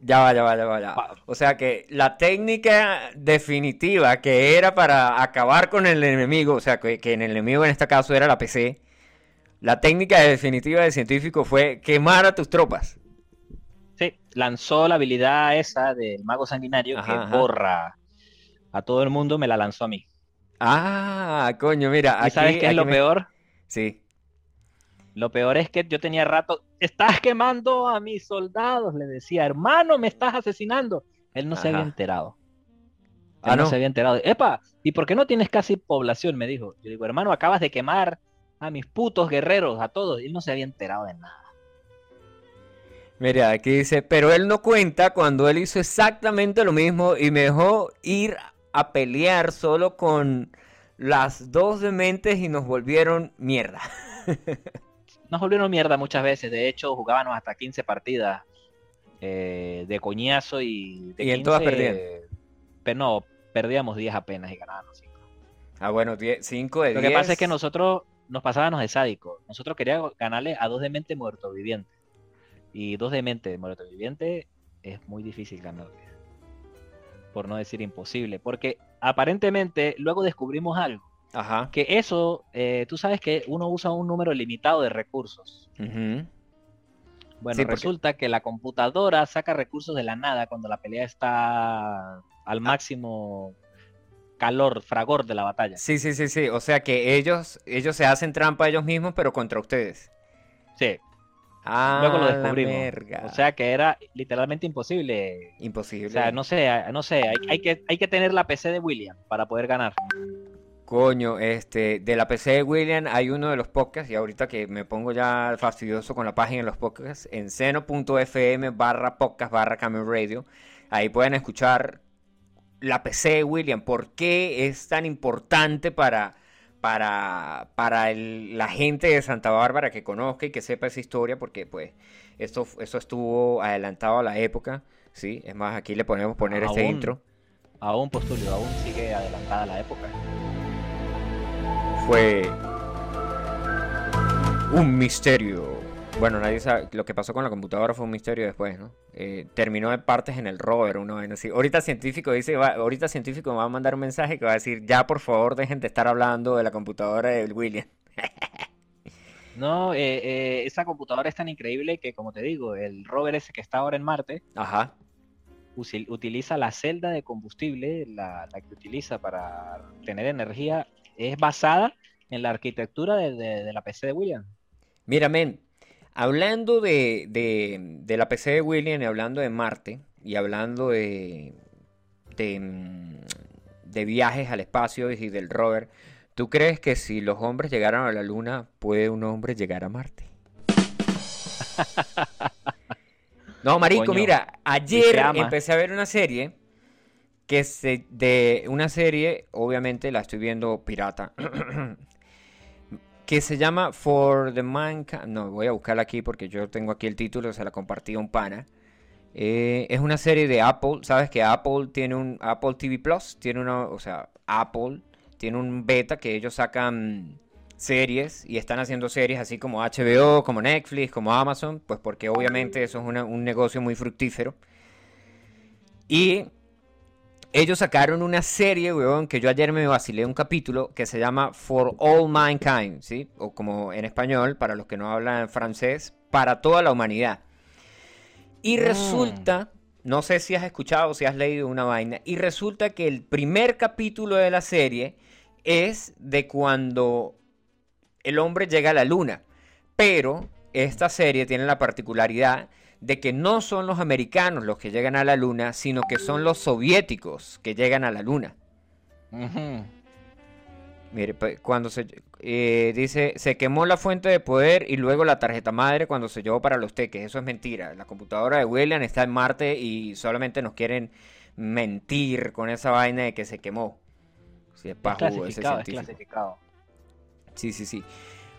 Ya va, ya va, ya va, ya O sea que la técnica definitiva que era para acabar con el enemigo, o sea que, que el enemigo en este caso era la PC, la técnica definitiva del científico fue quemar a tus tropas. Sí, lanzó la habilidad esa del mago sanguinario Ajá, que ajá. borra a todo el mundo, me la lanzó a mí. Ah, coño, mira, ¿Y aquí, sabes qué es lo me- peor? Sí. Lo peor es que yo tenía rato, estás quemando a mis soldados, le decía, hermano, me estás asesinando. Él no se había enterado. Él Ah, no no. se había enterado. Epa, ¿y por qué no tienes casi población? Me dijo. Yo digo, hermano, acabas de quemar a mis putos guerreros, a todos. Y él no se había enterado de nada. Mira, aquí dice, pero él no cuenta cuando él hizo exactamente lo mismo y me dejó ir a pelear solo con las dos dementes y nos volvieron mierda. <laughs> Nos volvieron mierda muchas veces. De hecho, jugábamos hasta 15 partidas eh, de coñazo y de Y en todas 15, perdían. Pero no, perdíamos 10 apenas y ganábamos 5. Ah, bueno, 5 de Lo 10. que pasa es que nosotros nos pasábamos de sádico. Nosotros queríamos ganarle a dos de mente muerto viviente. Y dos de mente muerto viviente es muy difícil ganarle. Por no decir imposible. Porque aparentemente luego descubrimos algo. Ajá. Que eso, eh, tú sabes que uno usa un número limitado de recursos. Bueno, Sí, porque- resulta que la computadora saca recursos de la nada cuando la pelea está Ah. al máximo calor, fragor de la batalla. Sí, sí, sí, sí. O sea que ellos, ellos se hacen trampa ellos mismos, pero contra ustedes. Sí, Ah, luego lo la descubrimos. merga. O sea que era literalmente imposible. imposible. O sea, no sé, no sé, hay, hay que, hay que tener la PC de William para poder ganar. Coño, este, de la PC de William hay uno de los podcasts, y ahorita que me pongo ya fastidioso con la página de los podcasts, en seno.fm barra podcast barra Radio, ahí pueden escuchar la PC de William, por qué es tan importante para, para, para el- la gente de Santa Bárbara que conozca y que sepa esa historia, porque pues esto, eso estuvo adelantado a la época, ¿sí? Es más, aquí le ponemos poner este Aún. intro. Aún Postulio, aún sigue adelantada la época. fue un misterio. Bueno, nadie sabe. Lo que pasó con la computadora fue un misterio después, ¿no? Eh, terminó en partes en el rover, una vaina así. Ahorita científico dice, va- ahorita científico me va a mandar un mensaje que va a decir, ya por favor dejen de estar hablando de la computadora de William. <laughs> No, eh, eh, esa computadora es tan increíble que, como te digo, el rover ese que está ahora en Marte Ajá. utiliza la celda de combustible, la, la que utiliza para tener energía, es basada en la arquitectura de, de- de la PC de William. Mira, men, hablando de, de, de la PC de William y hablando de Marte y hablando de, de, mm, de viajes al espacio y del rover, ¿tú crees que si los hombres llegaran a la Luna, puede un hombre llegar a Marte? <laughs> No, marico, Coño, mira, ayer empecé a ver una serie que se de una serie, obviamente la estoy viendo pirata, <clears throat> que se llama For the Mankind. No, voy a buscarla aquí porque yo tengo aquí el título, se la compartí a un pana. Eh, es una serie de Apple, sabes que Apple tiene un Apple TV Plus, tiene una, o sea, Apple tiene un beta que ellos sacan series y están haciendo series así como HBO, como Netflix, como Amazon, pues porque obviamente eso es un negocio muy fructífero. Y ellos sacaron una serie, weón, que yo ayer me vacilé un capítulo que se llama For All Mankind, ¿sí? O como en español, para los que no hablan francés, para toda la humanidad. Y Mm. resulta, no sé si has escuchado o si has leído una vaina, y resulta que el primer capítulo de la serie es de cuando el hombre llega a la luna. Pero esta serie tiene la particularidad de que no son los americanos los que llegan a la luna, sino que son los soviéticos que llegan a la luna. Mire, pues, cuando se eh, dice se quemó la fuente de poder y luego la tarjeta madre cuando se llevó para los teques. Eso es mentira. La computadora de William está en Marte y solamente nos quieren mentir con esa vaina de que se quemó. Si es Es pajugo ese clasificado, es clasificado. Sí, sí, sí.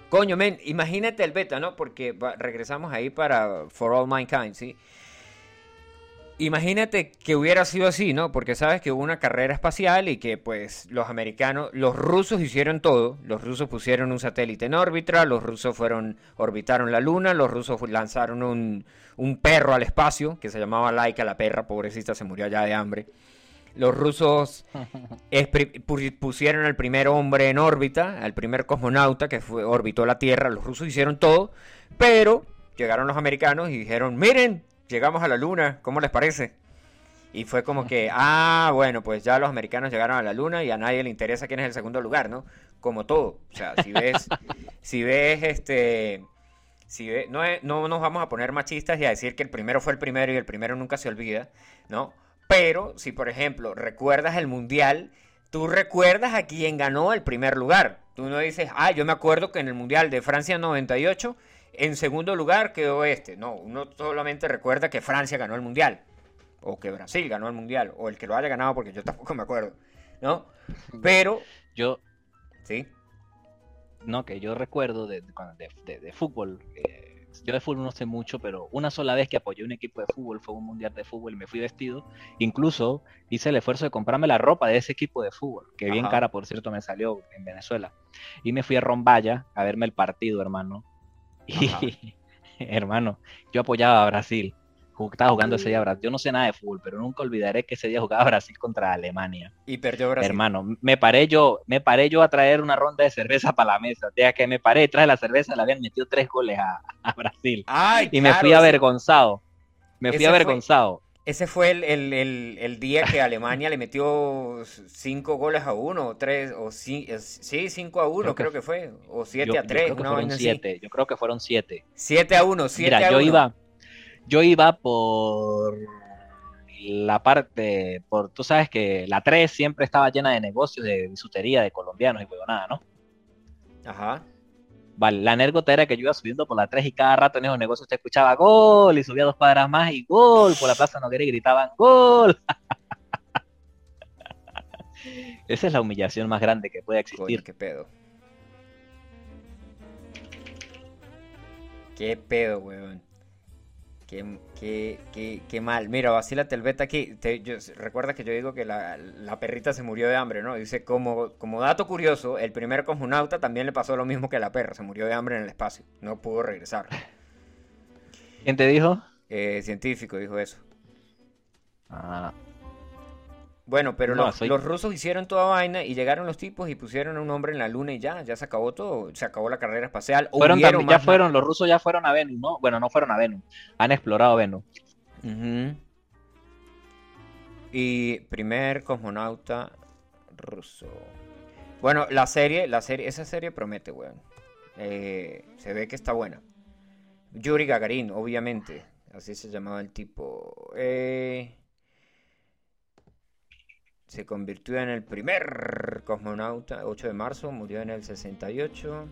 Coño, men, imagínate el beta, ¿no? Porque regresamos ahí para For All Mankind, ¿sí? Imagínate que hubiera sido así, ¿no? Porque sabes que hubo una carrera espacial y que pues los americanos, los rusos hicieron todo. Los rusos pusieron un satélite en órbita, los rusos fueron, orbitaron la luna, los rusos lanzaron un, un perro al espacio que se llamaba Laika, la perra, pobrecita, se murió allá de hambre. Los rusos pusieron al primer hombre en órbita, al primer cosmonauta que fue, orbitó la Tierra. Los rusos hicieron todo, pero llegaron los americanos y dijeron, miren, llegamos a la luna, ¿cómo les parece? Y fue como que, <laughs> ah, bueno, pues ya los americanos llegaron a la luna y a nadie le interesa quién es el segundo lugar, ¿no? Como todo. O sea, si ves, <laughs> si ves este... Si ve- no, no nos vamos a poner machistas y a decir que el primero fue el primero y el primero nunca se olvida, ¿no? Pero si, por ejemplo, recuerdas el mundial, tú recuerdas a quien ganó el primer lugar. Tú no dices, ah, yo me acuerdo que en el mundial de Francia 98, en segundo lugar quedó este. No, uno solamente recuerda que Francia ganó el mundial. O que Brasil ganó el mundial. O el que lo haya ganado, porque yo tampoco me acuerdo. ¿No? Pero, Yo, sí. no, que yo recuerdo de, de, cuando- de- de- de fútbol. eh, yo de fútbol no sé mucho, pero una sola vez que apoyé un equipo de fútbol fue un mundial de fútbol y me fui vestido. Incluso hice el esfuerzo de comprarme la ropa de ese equipo de fútbol, que bien cara, por cierto, me salió en Venezuela. Y me fui a Rombaya a verme el partido, hermano. Y, <laughs> hermano, yo apoyaba a Brasil. Estaba jugando ese día Brasil. Yo no sé nada de fútbol, pero nunca olvidaré que ese día jugaba Brasil contra Alemania. Y perdió Brasil. Hermano, me paré yo, me paré yo a traer una ronda de cerveza para la mesa. O sea, que me paré, traje la cerveza, le habían metido tres goles a, a Brasil. Ay, Y me fui avergonzado. Me fui fue- avergonzado. Ese fue el, el- el- el día que Alemania le metió cinco goles a uno, o tres, o sí, es- sí, cinco a uno, creo Creo que, que fue, o Yo, siete yo a tres, creo que una fueron vaina así. siete. Yo creo que fueron siete. Siete a uno, siete Mira, a yo uno. iba, yo iba por la parte, por, tú sabes que la 3 siempre estaba llena de negocios, de bisutería, de colombianos y huevonada, ¿no? Ajá. Vale, la anécdota era que yo iba subiendo por la 3 y cada rato en esos negocios te escuchaba gol y subía dos cuadras más y gol por la Plaza Noguera y gritaban gol. <laughs> Esa es la humillación más grande que puede Coño, existir. qué pedo. Qué pedo, weón. Qué, qué, qué, qué mal. Mira, vacílate el beta aquí. Te- yo- recuerda que yo digo que la, la perrita se murió de hambre, ¿no? Dice, como, como dato curioso, el primer cosmonauta también le pasó lo mismo que a la perra. Se murió de hambre en el espacio. No pudo regresar. ¿Quién te dijo? Eh, científico dijo eso. Ah, Bueno, pero No, los, soy- los rusos hicieron toda vaina y llegaron los tipos y pusieron a un hombre en la luna y ya, ya se acabó todo, se acabó la carrera espacial. fueron también- ya fueron, los rusos ya fueron a Venus, ¿no? Bueno, no fueron a Venus, han explorado Venus. Ujú. Y primer cosmonauta ruso. Bueno, la serie, la serie, esa serie promete, weón. Eh, se ve que está buena. Yuri Gagarin, obviamente. Así se llamaba el tipo. Eh, se convirtió en el primer cosmonauta, 8 de marzo, murió en el 68.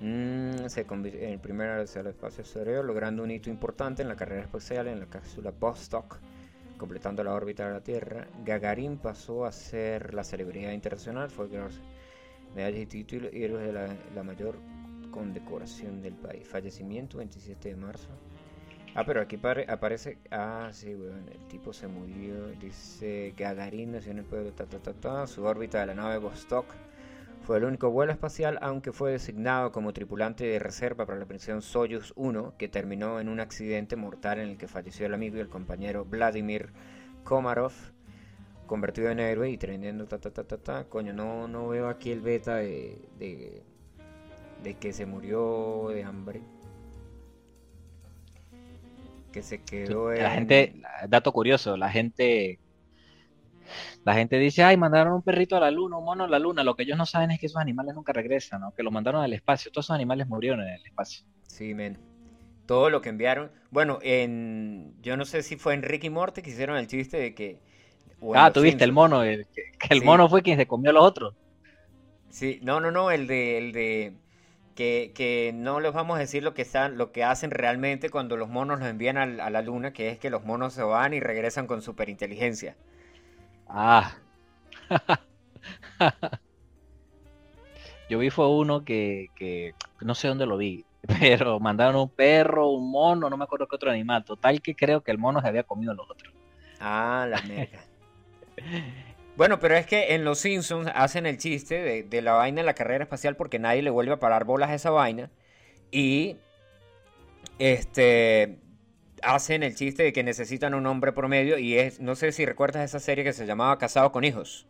Mm, se convirtió en el primer hacia el espacio exterior, logrando un hito importante en la carrera espacial en la cápsula Vostok, completando la órbita de la Tierra. Gagarin pasó a ser la celebridad internacional, fue medallas y títulos y héroes de la mayor condecoración del país. Fallecimiento 27 de marzo. Ah, pero aquí pare- aparece. Ah, sí, weón. El tipo se murió. Dice Gagarin nació en el pueblo. Ta, ta, ta, ta. Su órbita de la nave Vostok fue el único vuelo espacial, aunque fue designado como tripulante de reserva para la misión Soyuz 1, que terminó en un accidente mortal en el que falleció el amigo y el compañero Vladimir Komarov, convertido en héroe y teniendo ta ta ta ta ta. Coño, no, no veo aquí el beta de, de que se murió de hambre. Que se quedó La en- gente, la- dato curioso, la gente, la gente dice, ay, mandaron un perrito a la luna, un mono a la luna. Lo que ellos no saben es que esos animales nunca regresan, ¿no? Que lo mandaron al espacio. Todos esos animales murieron en el espacio. Sí, men. Todo lo que enviaron. Bueno, en. Yo no sé si fue en Ricky Morty que hicieron el chiste de que. Ah, Los tuviste el mono, el- que, que el Sí. mono fue quien se comió a los otros. Sí, no, no, no, el de. El de que, que no les vamos a decir lo que están, lo que hacen realmente cuando los monos los envían a, la luna, que es que los monos se van y regresan con superinteligencia. Ah. Yo vi fue uno que, que no sé dónde lo vi, pero mandaron un perro, un mono, no me acuerdo qué otro animal. Total que creo que el mono se había comido a los otros. Ah, la merga. <laughs> Bueno, pero es que en Los Simpsons hacen el chiste de, de la vaina en la carrera espacial porque nadie le vuelve a parar bolas a esa vaina. Y este hacen el chiste de que necesitan un hombre promedio. Y es, no sé si recuerdas esa serie que se llamaba Casado con Hijos.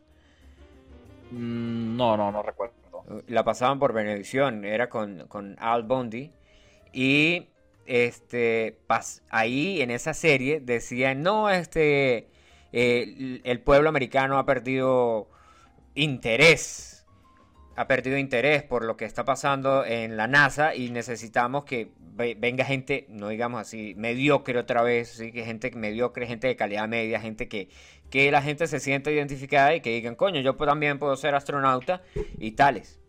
Mm, No, no, no recuerdo. La pasaban por Venevisión, era con, con Al Bundy. Y este pas- ahí en esa serie decían, no, este eh, el pueblo americano ha perdido interés. Ha perdido interés por lo que está pasando en la NASA y necesitamos que ve- venga gente, no digamos así, mediocre otra vez, ¿sí? que gente mediocre, gente de calidad media, gente que, que la gente se sienta identificada y que digan, coño, yo también puedo ser astronauta y tales.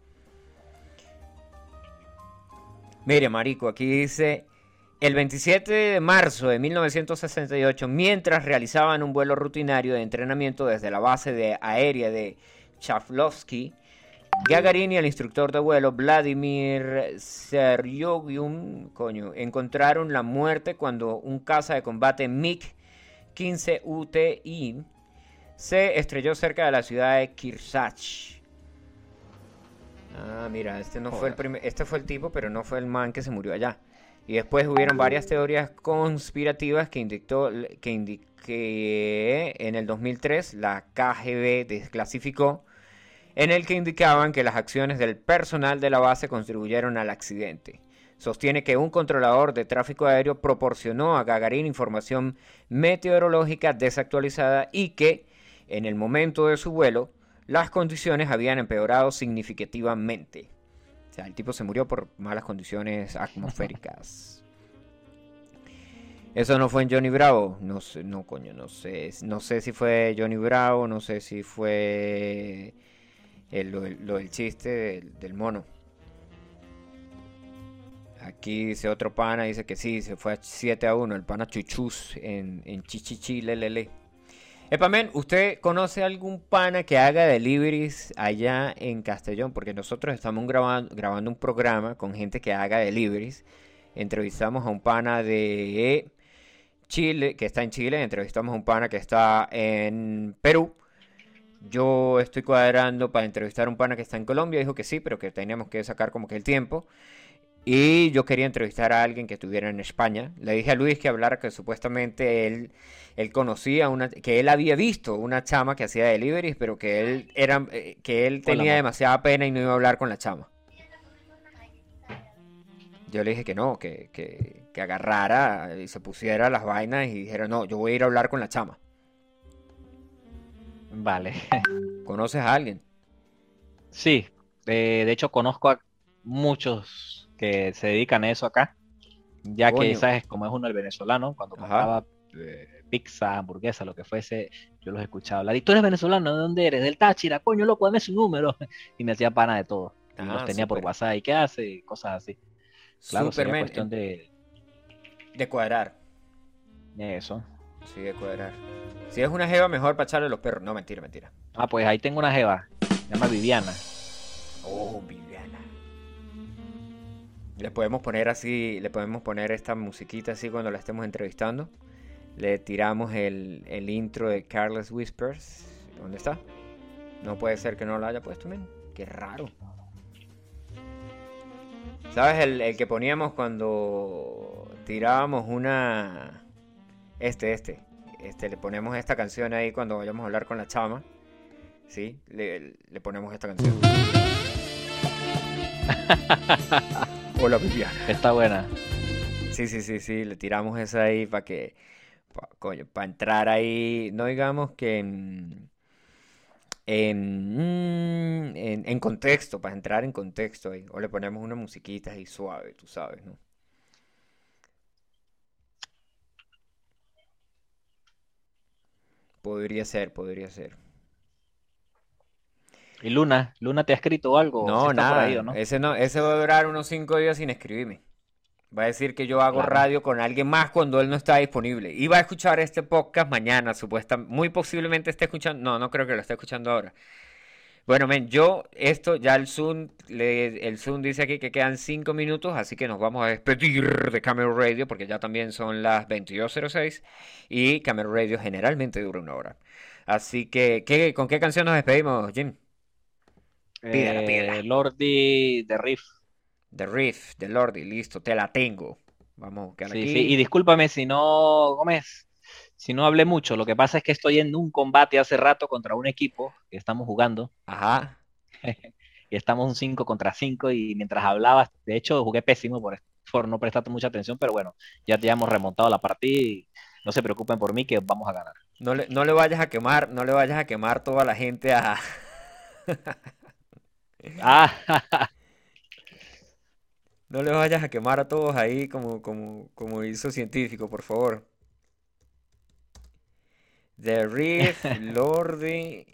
Mire, marico, aquí dice, el 27 de marzo de 1968, mientras realizaban un vuelo rutinario de entrenamiento desde la base de aérea de Chavlovsky, Gagarin y el instructor de vuelo Vladimir Seryogium, coño, encontraron la muerte cuando un caza de combate MiG-15 UTI se estrelló cerca de la ciudad de Kirsach. Ah, mira, este no fue el primer, este fue el tipo, pero no fue el man que se murió allá. Y después hubieron varias teorías conspirativas que indictó que, indi- en el 2003 la KGB desclasificó en el que indicaban que las acciones del personal de la base contribuyeron al accidente. sostiene que un controlador de tráfico aéreo proporcionó a Gagarin información meteorológica desactualizada y que en el momento de su vuelo las condiciones habían empeorado significativamente. O sea, el tipo se murió por malas condiciones atmosféricas. <laughs> Eso no fue en Johnny Bravo. No sé, no coño, no sé. No sé si fue Johnny Bravo, no sé si fue el- lo, del- lo del chiste del, del mono. Aquí dice otro pana, dice que sí, se fue a 7 a 1, el pana Chuchus en, en Chichichi, lelele. Epa, men, ¿usted conoce algún pana que haga deliveries allá en Castellón? Porque nosotros estamos grabando, grabando un programa con gente que haga deliveries. Entrevistamos a un pana de Chile, que está en Chile, entrevistamos a un pana que está en Perú. Yo estoy cuadrando para entrevistar a un pana que está en Colombia, dijo que sí, pero que teníamos que sacar como que el tiempo. Y yo quería entrevistar a alguien que estuviera en España. Le dije a Luis que hablara que supuestamente él, él conocía una, que él había visto una chama que hacía deliveries, pero que él era, eh, que él tenía demasiada pena y no iba a hablar con la chama. Yo le dije que no, que, que, que agarrara y se pusiera las vainas y dijera, no, yo voy a ir a hablar con la chama. Vale. ¿Conoces a alguien? Sí, eh, de hecho conozco a muchos que se dedican a eso acá, ya que Coño. sabes como es uno el venezolano, cuando compraba eh, pizza, hamburguesa, lo que fuese, yo los escuchaba hablar. ¿Y tú eres venezolano? ¿De dónde eres? Del Táchira, coño, loco, dame su número. <laughs> Y me hacía pana de todo. Y Ah, los tenía por. WhatsApp. ¿Y qué hace? Y cosas así. Claro, sería cuestión de de cuadrar. eso. Sí, de cuadrar. Si es una jeva, mejor para echarle los perros. No, mentira, mentira. Ah, pues ahí tengo una jeva, se llama Viviana. Oh, Viviana. Le podemos poner así, le podemos poner esta musiquita así cuando la estemos entrevistando. Le tiramos el, el intro de Careless Whispers. ¿Dónde está? No puede ser que no lo haya puesto, men. Qué raro. ¿Sabes el, el que poníamos cuando tirábamos una... Este, este. Este, le ponemos esta canción ahí cuando vayamos a hablar con la chama. ¿Sí? Le, le ponemos esta canción. <laughs> Viviana. Está buena. Sí, sí, sí, sí, le tiramos esa ahí para que, para entrar ahí, no digamos que en, en, mm, en, en contexto, para entrar en contexto ahí, o le ponemos una musiquita ahí suave, tú sabes, ¿no? Podría ser, podría ser. ¿Y Luna? ¿Luna te ha escrito algo? No, por nada, ahí, ¿o no? ese no, ese va a durar unos cinco días sin escribirme. Va a decir que yo hago Claro. radio con alguien más cuando él no está disponible. Y va a escuchar este podcast mañana, supuestamente. Muy posiblemente esté escuchando. No, no creo que lo esté escuchando ahora. Bueno, men, yo, esto, ya el Zoom, le- el Zoom dice aquí que quedan cinco minutos, así que nos vamos a despedir de Camera Radio, porque ya también son las 22.06 y Camera Radio generalmente dura una hora. Así que, ¿qué, ¿con qué canción nos despedimos, Jim? Pídela, pídela. Lordi de Riff. The Riff, de Lordi, listo, te la tengo. Vamos buscar Sí, aquí. sí, y discúlpame si no, Gómez, si no hablé mucho. Lo que pasa es que estoy en un combate hace rato contra un equipo que estamos jugando Ajá. <laughs> y estamos un 5 contra 5 y mientras hablabas, de hecho jugué pésimo por, por no prestar mucha atención, pero bueno, ya te hemos remontado la partida y no se preocupen por mí que vamos a ganar. No le, no le vayas a quemar, no le vayas a quemar toda la gente a. <laughs> Ah, <laughs> No le vayas a quemar a todos ahí como, como, como hizo científico, por favor. The Riff, <laughs> Lordi.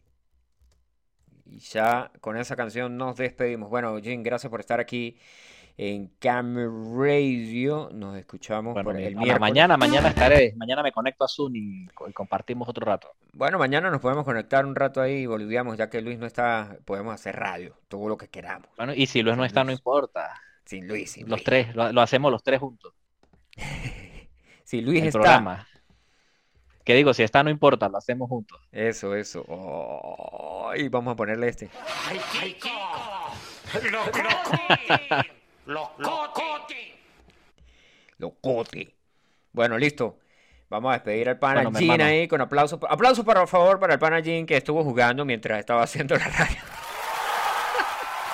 Y ya con esa canción nos despedimos. Bueno, Jim, gracias por estar aquí en Camera Radio. Nos escuchamos bueno, por el para miércoles. mañana, mañana estaré, mañana me conecto a Zoom y, co- y compartimos otro rato. Bueno, mañana nos podemos conectar un rato ahí y boludeamos, ya que Luis no está, podemos hacer radio, todo lo que queramos. Bueno, y si Luis no está, no importa. Sin Luis, sin Los Luis. tres, lo, lo hacemos los tres juntos. <laughs> Si Luis el está. programa. Que digo, si está, no importa, lo hacemos juntos. Eso, eso. Oh, y vamos a ponerle este. ¡Ay, Kiko! ¡Locote! ¡Locote! Locote. Bueno, listo. Vamos a despedir al pana Bueno, Jean ahí con aplausos. Aplausos, por favor, para el pana Jean que estuvo jugando mientras estaba haciendo la radio.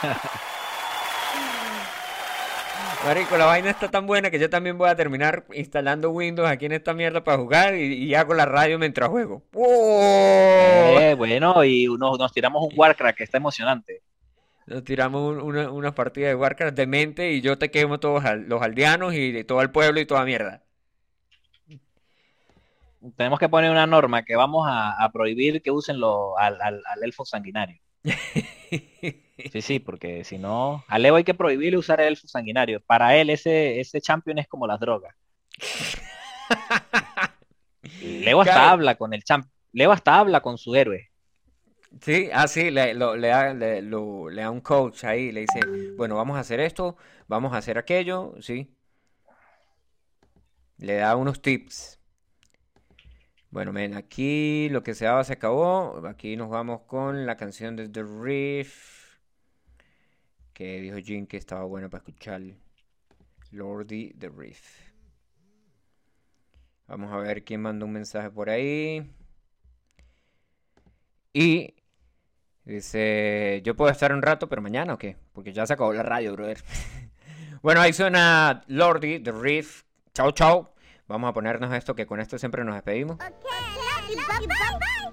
<laughs> Marico, la vaina está tan buena que yo también voy a terminar instalando Windows aquí en esta mierda para jugar y, y hago la radio mientras juego. ¡Oh! Eh, bueno, y uno- nos tiramos un Warcraft que está emocionante. Nos tiramos un- una, una partida de Warcraft de mente y yo te quemo todos los aldeanos y de todo el pueblo y toda mierda. Tenemos que poner una norma que vamos a, a prohibir que usen lo- al, al- al elfo sanguinario. <laughs> Sí, sí, porque si no, a Leo hay que prohibirle usar el elfo sanguinario. Para él ese, ese champion es como las drogas. <laughs> Leo hasta Claro. habla con el champ. Leo hasta habla con su héroe. Sí, ah, sí, le, lo- le da, le, da un coach ahí, le dice, bueno, vamos a hacer esto, vamos a hacer aquello, sí. Le da unos tips. Bueno, men, aquí lo que se daba se acabó. Aquí nos vamos con la canción de The Riff. Que dijo Jim que estaba buena para escuchar. Lordy The Riff. Vamos a ver quién mandó un mensaje por ahí. Y dice, yo puedo estar un rato, pero mañana o qué? Porque ya se acabó la radio, brother. <laughs> bueno, ahí suena Lordy, The Riff. Chao, chao. Vamos a ponernos esto, que con esto siempre nos despedimos. Okay, love you, bye.